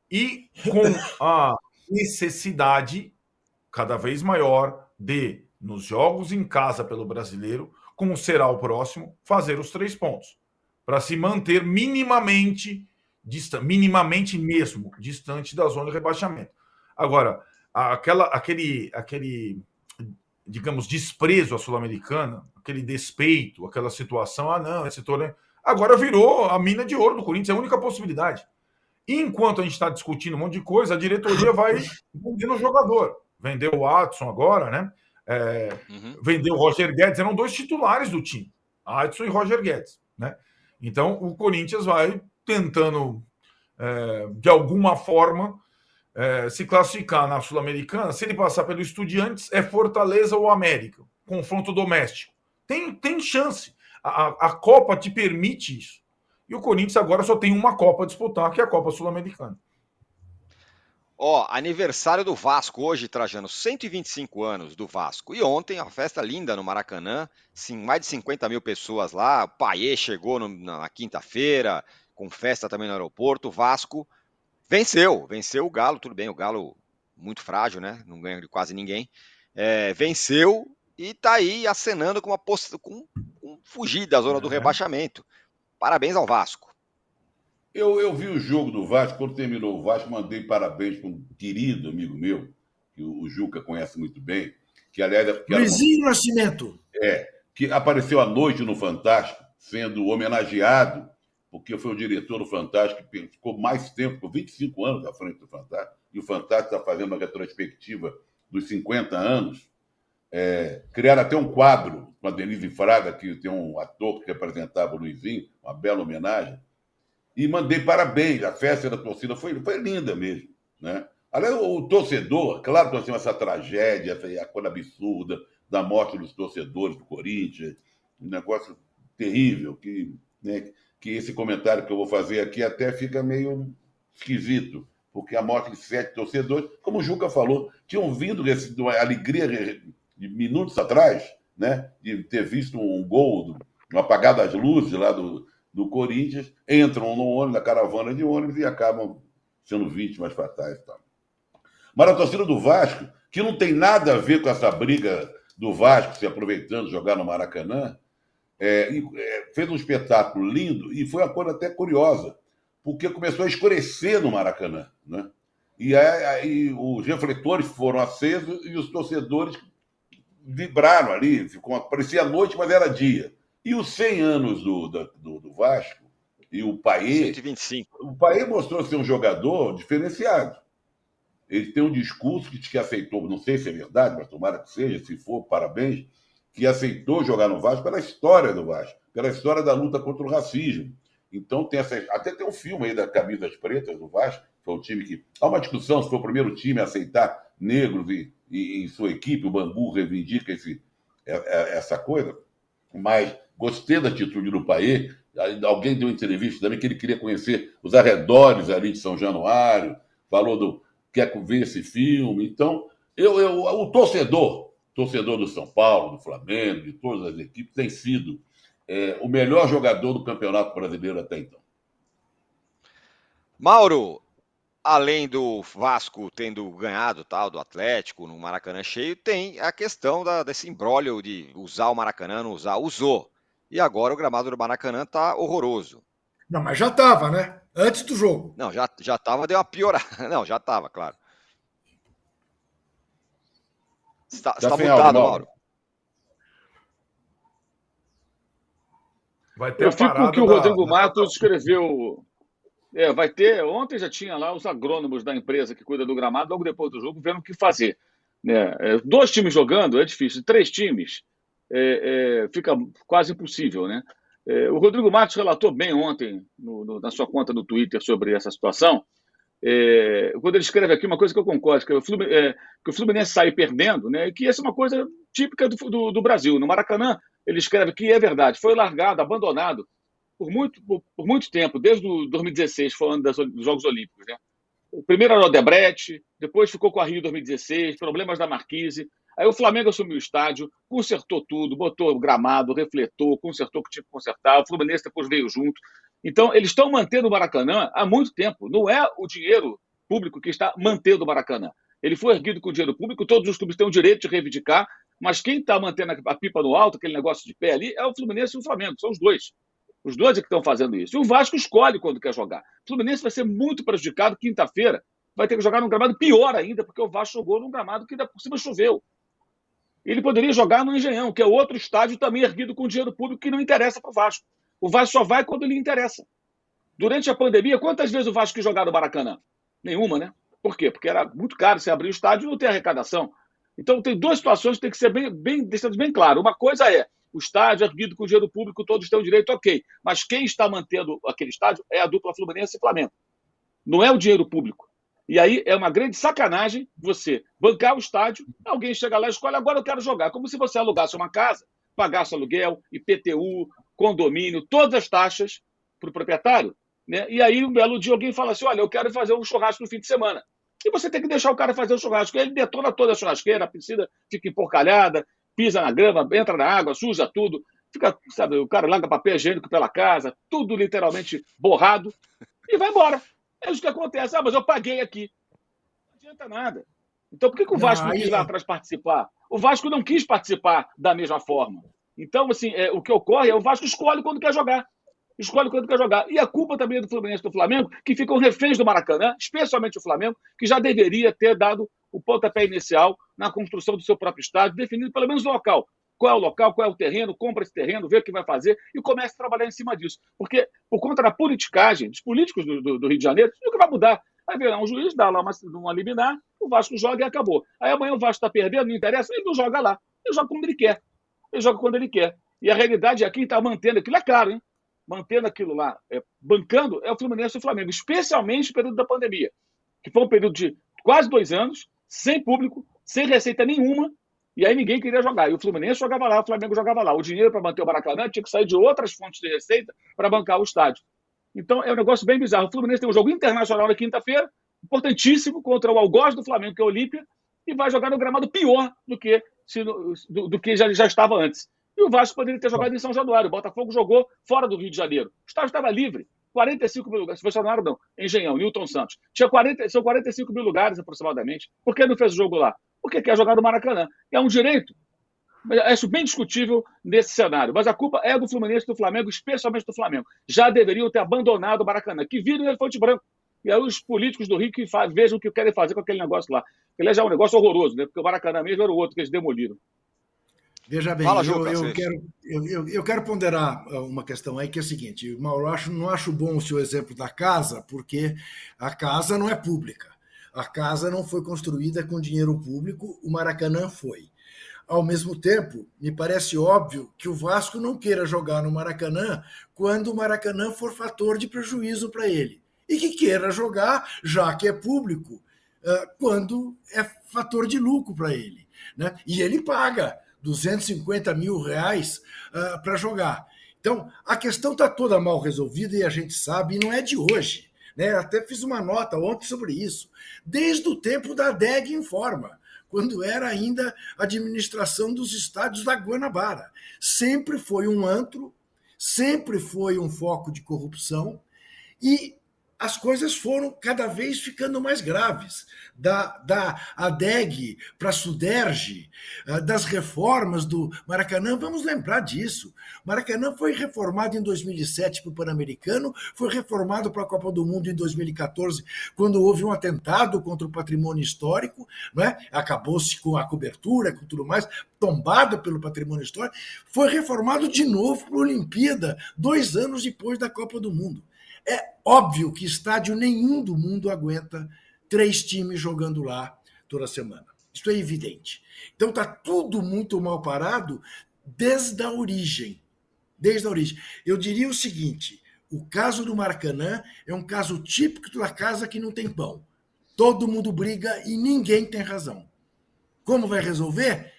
e com a necessidade cada vez maior de, nos jogos em casa pelo brasileiro, como será o próximo, fazer os três pontos. Para se manter minimamente, distante, minimamente mesmo, distante da zona de rebaixamento. Agora, aquela, aquele, aquele, digamos, desprezo à Sul-Americana, aquele despeito, aquela situação, ah, não, esse torneio. Agora virou a mina de ouro do Corinthians, é a única possibilidade. Enquanto a gente está discutindo um monte de coisa, a diretoria vai vendendo o jogador. Vendeu o Watson agora, né? É, uhum. Vendeu o Roger Guedes, eram dois titulares do time, Adson e Roger Guedes, né? Então o Corinthians vai tentando, é, de alguma forma, é, se classificar na Sul-Americana. Se ele passar pelo Estudiantes, é Fortaleza ou América, confronto doméstico. Tem, tem chance. A, a Copa te permite isso. E o Corinthians agora só tem uma Copa a disputar, que é a Copa Sul-Americana. Ó, aniversário do Vasco hoje, Trajano, 125 anos do Vasco. E ontem, a festa linda no Maracanã, sim, mais de 50 mil pessoas lá. O Paiê chegou no, na quinta-feira, com festa também no aeroporto. O Vasco venceu, venceu o Galo, tudo bem, o Galo muito frágil, né? Não ganha de quase ninguém. É, venceu e tá aí acenando com uma post... com, com fugir da zona do rebaixamento. Parabéns ao Vasco. Eu, eu vi o jogo do Vasco, quando terminou o Vasco, mandei parabéns para um querido amigo meu, que o Juca conhece muito bem, que aliás. Que Luizinho era... Nascimento. É, que apareceu à noite no Fantástico, sendo homenageado, porque foi o diretor do Fantástico que ficou mais tempo, ficou 25 anos à frente do Fantástico, e o Fantástico está fazendo uma retrospectiva dos 50 anos. É, criaram até um quadro com a Denise Fraga, que tem um ator que representava o Luizinho, uma bela homenagem, e mandei parabéns. A festa da torcida foi, foi linda mesmo. Né? Aliás, o torcedor, claro que nós temos essa tragédia, essa coisa absurda da morte dos torcedores do Corinthians, um negócio terrível, que, né, que esse comentário que eu vou fazer aqui até fica meio esquisito, porque a morte de sete torcedores, como o Juca falou, tinham vindo uma alegria de minutos atrás, né, de ter visto um gol, um apagado das luzes lá do, do Corinthians, entram no ônibus, na caravana de ônibus e acabam sendo vítimas fatais. Tá? Mas a torcida do Vasco, que não tem nada a ver com essa briga do Vasco se aproveitando de jogar no Maracanã, é, é, fez um espetáculo lindo e foi uma coisa até curiosa, porque começou a escurecer no Maracanã. Né? E aí, os refletores foram acesos e os torcedores vibraram ali, ficou, parecia noite, mas era dia. E os 100 anos do, do, do Vasco e o Paê. 125. O Paê mostrou ser um jogador diferenciado. Ele tem um discurso que que aceitou, não sei se é verdade, mas tomara que seja, se for, parabéns, que aceitou jogar no Vasco pela história do Vasco, pela história da luta contra o racismo. Então tem essa. Até tem um filme aí da Camisas Pretas do Vasco, foi um time que. Há uma discussão se foi o primeiro time a aceitar negros e, e em sua equipe, o Bambu reivindica esse, é, é, essa coisa, mas Gostei da atitude do Paê. Alguém deu entrevista também que ele queria conhecer os arredores ali de São Januário, falou do quer ver esse filme. Então, eu, eu, o torcedor, torcedor do São Paulo, do Flamengo, de todas as equipes, tem sido é, o melhor jogador do Campeonato Brasileiro até então. Mauro, além do Vasco tendo ganhado tal do Atlético no Maracanã cheio, tem a questão da, desse imbróglio de usar o Maracanã, não usar, usou. E agora o gramado do Maracanã tá horroroso. Não, mas já estava, né? Antes do jogo. Não, já, já tava, deu uma piorada. Não, já estava, claro. Está, está mutado, Mauro. Vai ter Eu fico com o que o Rodrigo da... Matos escreveu. É, vai ter. Ontem já tinha lá os agrônomos da empresa que cuida do gramado, logo depois do jogo, vendo o que fazer. Né? É, dois times jogando é difícil. Três times é, é, fica quase impossível, né? É, o Rodrigo Matos relatou bem ontem no, no, na sua conta no Twitter sobre essa situação. É, quando ele escreve aqui uma coisa que eu concordo, que, o Fluminense, é, que o Fluminense sai perdendo, né? Que essa é uma coisa típica do, do, do, Brasil. No Maracanã, ele escreve que é verdade, foi largado, abandonado por muito, por, por muito tempo, desde 2016, falando das, dos Jogos Olímpicos, né? O primeiro era o Debrecht, depois ficou com a Rio 2016, problemas da Marquise, Aí o Flamengo assumiu o estádio, consertou tudo, botou gramado, refletou, consertou o que tinha que consertar, o Fluminense depois veio junto. Então, eles estão mantendo o Maracanã há muito tempo. Não é o dinheiro público que está mantendo o Maracanã. Ele foi erguido com dinheiro público, todos os clubes têm o direito de reivindicar, mas quem está mantendo a pipa no alto, aquele negócio de pé ali, é o Fluminense e o Flamengo, são os dois. Os dois é que estão fazendo isso. E o Vasco escolhe quando quer jogar. O Fluminense vai ser muito prejudicado quinta-feira. Vai ter que jogar num gramado pior ainda, porque o Vasco jogou num gramado que ainda por cima choveu. Ele poderia jogar no Engenhão, que é outro estádio também erguido com dinheiro público que não interessa para o Vasco. O Vasco só vai quando lhe interessa. Durante a pandemia, quantas vezes o Vasco quis jogar no Maracanã? Nenhuma, né? Por quê? Porque era muito caro você abrir o estádio e não ter arrecadação. Então, tem duas situações que tem que ser bem, bem, bem claro. Uma coisa é o estádio erguido com dinheiro público, todos têm o direito, ok. Mas quem está mantendo aquele estádio é a dupla Fluminense e Flamengo. Não é o dinheiro público. E aí é uma grande sacanagem você bancar o estádio, alguém chega lá e escolhe, agora eu quero jogar. Como se você alugasse uma casa, pagasse aluguel, IPTU, condomínio, todas as taxas para o proprietário. Né? E aí, um belo dia, alguém fala assim: olha, eu quero fazer um churrasco no fim de semana. E você tem que deixar o cara fazer o churrasco. Ele detona toda a churrasqueira, a piscina fica empurcalhada, pisa na grama, entra na água, suja tudo. Fica, sabe, o cara larga papel higiênico pela casa, tudo literalmente borrado, e vai embora. É isso que acontece. Ah, mas eu paguei aqui. Não adianta nada. Então, por que, que o Vasco não, não quis lá atrás participar? O Vasco não quis participar da mesma forma. Então, assim, é, o que ocorre é o Vasco escolhe quando quer jogar. Escolhe quando quer jogar. E a culpa também é do Fluminense e do Flamengo, que ficam reféns do Maracanã, especialmente o Flamengo, que já deveria ter dado o pontapé inicial na construção do seu próprio estádio, definindo pelo menos o local. Qual é o local, qual é o terreno, compra esse terreno, vê o que vai fazer e começa a trabalhar em cima disso. Porque, por conta da politicagem dos políticos do, do, do Rio de Janeiro, nunca vai mudar. Vai ver um juiz, dá lá uma, uma liminar, o Vasco joga e acabou. Aí amanhã o Vasco está perdendo, não interessa, ele não joga lá. Ele joga quando ele quer. Ele joga quando ele quer. E a realidade é quem está mantendo aquilo, é claro, hein? mantendo aquilo lá, é, bancando, é o Fluminense e o Flamengo, especialmente no período da pandemia, que foi um período de quase dois anos, sem público, sem receita nenhuma, e aí ninguém queria jogar. E o Fluminense jogava lá, o Flamengo jogava lá. O dinheiro para manter o Maracanã tinha que sair de outras fontes de receita para bancar o estádio. Então é um negócio bem bizarro. O Fluminense tem um jogo internacional na quinta-feira, importantíssimo, contra o Algoz do Flamengo, que é o Olímpia, e vai jogar no gramado pior do que, se, do, do, que já, já estava antes. E o Vasco poderia ter jogado em São Januário. O Botafogo jogou fora do Rio de Janeiro. O estádio estava livre. 45 mil lugares. Se São Januário, não. Engenhão, Newton Santos. Tinha 40, são 45 mil lugares aproximadamente. Por que não fez o jogo lá? Porque quer jogar no Maracanã. É um direito. Acho bem discutível nesse cenário. Mas a culpa é do Fluminense e do Flamengo, especialmente do Flamengo. Já deveriam ter abandonado o Maracanã. Que viram o elefante branco. E aí os políticos do Rio que vejam o que querem fazer com aquele negócio lá. Aliás, é um negócio horroroso, né? Porque o Maracanã mesmo era o outro que eles demoliram. Veja bem, Fala, eu, eu, quero, eu, eu, quero ponderar uh, uma questão aí que é a seguinte: Mauro, eu acho, não acho bom o seu exemplo da casa, porque a casa não é pública. A casa não foi construída com dinheiro público, o Maracanã foi. Ao mesmo tempo, me parece óbvio que o Vasco não queira jogar no Maracanã quando o Maracanã for fator de prejuízo para ele. E que queira jogar, já que é público, quando é fator de lucro para ele. Né? E ele paga 250 mil reais para jogar. Então, a questão está toda mal resolvida e a gente sabe, e não é de hoje. Né? Até fiz uma nota ontem sobre isso. Desde o tempo da DEG Informa, quando era ainda administração dos estádios da Guanabara. Sempre foi um antro, sempre foi um foco de corrupção e as coisas foram cada vez ficando mais graves. Da, da ADEG para a Suderge, ah, das reformas do Maracanã, vamos lembrar disso. Maracanã foi reformado em 2007 para o Pan-Americano, foi reformado para a Copa do Mundo em 2014, quando houve um atentado contra o patrimônio histórico, né? acabou-se com a cobertura, com tudo mais, tombado pelo patrimônio histórico, foi reformado de novo para a Olimpíada, dois anos depois da Copa do Mundo. É óbvio que estádio nenhum do mundo aguenta três times jogando lá toda semana. Isso é evidente. Então está tudo muito mal parado desde a origem. Desde a origem. Eu diria o seguinte: o caso do Maracanã é um caso típico da casa que não tem pão. Todo mundo briga e ninguém tem razão. Como vai resolver?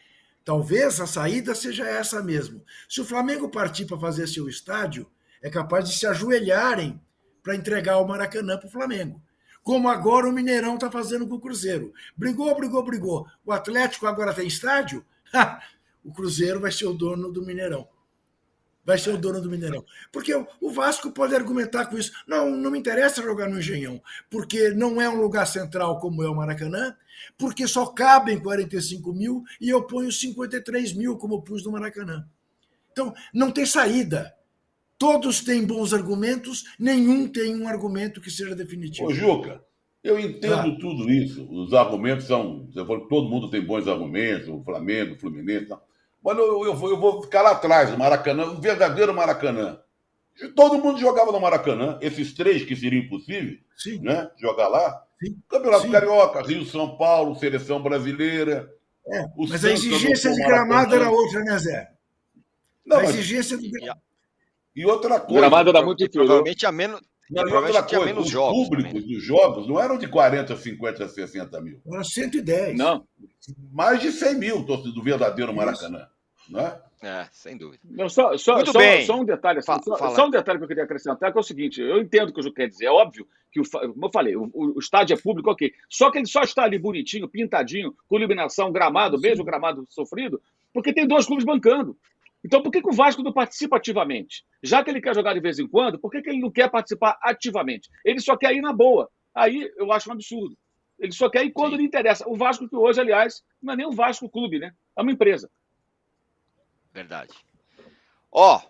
Talvez a saída seja essa mesmo. Se o Flamengo partir para fazer seu estádio, é capaz de se ajoelharem para entregar o Maracanã para o Flamengo. como agora o Mineirão está fazendo com o Cruzeiro. Brigou, brigou, brigou. O Atlético agora tem estádio? o Cruzeiro vai ser o dono do Mineirão. Vai ser o dono do Mineirão. Porque o Vasco pode argumentar com isso. Não, não me interessa jogar no Engenhão, porque não é um lugar central como é o Maracanã, porque só cabem 45 mil e eu ponho 53 mil, como pus no Maracanã. Então, não tem saída. Todos têm bons argumentos, nenhum tem um argumento que seja definitivo. Ô, Juca, eu entendo ah. tudo isso. Os argumentos são. Você falou que todo mundo tem bons argumentos, o Flamengo, o Fluminense. Não. Mas eu, eu, vou, eu vou ficar lá atrás, no Maracanã, o verdadeiro Maracanã. Todo mundo jogava no Maracanã, esses três que seria impossível, Sim. né? Jogar lá. Sim. Campeonato Sim. Carioca, Rio São Paulo, Seleção Brasileira. É, mas Santos a exigência de gramado era outra, né, Zé? Não, a exigência mas... de... E outra coisa. O gramado era muito frio. Provavelmente a menos. Não, e outra coisa, os jogos públicos também. dos jogos não eram de 40, 50, 60 mil. Eram 110. Não. Mais de 100 mil do verdadeiro Maracanã. Né? É, sem dúvida. Não, só, só, Muito só, bem. só um detalhe, assim, só, só, um detalhe que eu queria acrescentar, que é o seguinte: eu entendo o que o Ju quer dizer. É óbvio que, o, como eu falei, o, o, estádio é público, ok. Só que ele só está ali bonitinho, pintadinho, com iluminação, gramado, mesmo gramado sofrido, porque tem dois clubes bancando. Então, por que, que, o Vasco não participa ativamente? Já que ele quer jogar de vez em quando, por que, que ele não quer participar ativamente? Ele só quer ir na boa. Aí eu acho um absurdo. Ele só quer ir quando Sim. lhe interessa. O Vasco, que hoje, aliás, não é nem o Vasco Clube, né? É uma empresa. Verdade. Ó,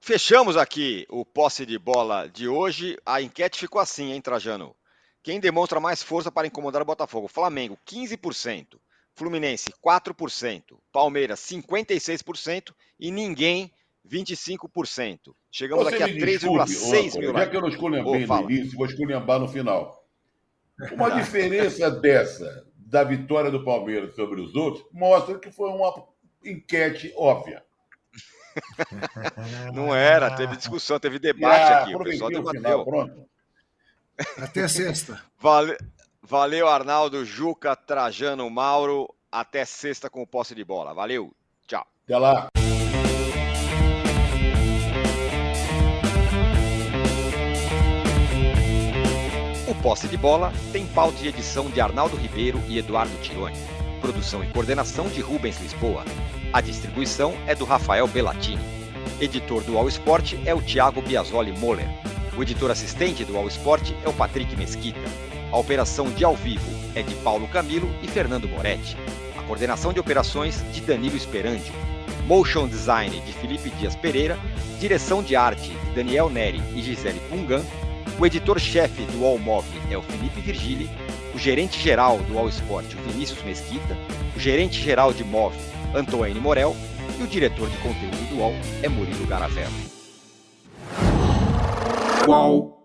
fechamos aqui o posse de bola de hoje. A enquete ficou assim, hein, Trajano? Quem demonstra mais força para incomodar o Botafogo? Flamengo, 15%. Fluminense, 4%. Palmeiras, 56%. E ninguém, 25%. Chegamos Você aqui a 3,6 mil. Já que eu não esculhambei oh, no início, vou esculhambar no final. Uma diferença dessa, da vitória do Palmeiras sobre os outros, mostra que foi uma enquete óbvia. Não era, teve discussão, teve debate ah, aqui. O pessoal debateu. Final, pronto. Até sexta. Valeu. Valeu, Arnaldo, Juca, Trajano, Mauro. Até sexta com o posse de bola. Valeu. Tchau. Até lá. O posse de bola tem pauta e edição de Arnaldo Ribeiro e Eduardo Tironi. Produção e coordenação de Rubens Lisboa. A distribuição é do Rafael Bellatini. Editor do All Sport é o Thiago Biasoli Moller. O editor assistente do All Sport é o Patrick Mesquita. A operação de ao vivo é de Paulo Camilo e Fernando Moretti. A coordenação de operações de Danilo Esperandio. Motion Design de Felipe Dias Pereira. Direção de arte de Daniel Neri e Gisele Pungan. O editor-chefe do All Mob é o Felipe Virgili. O gerente-geral do All Sport, o Vinícius Mesquita. O gerente-geral de MOV, Antoine Morel. E o diretor de conteúdo do UOL é Murilo Garavello. Qual?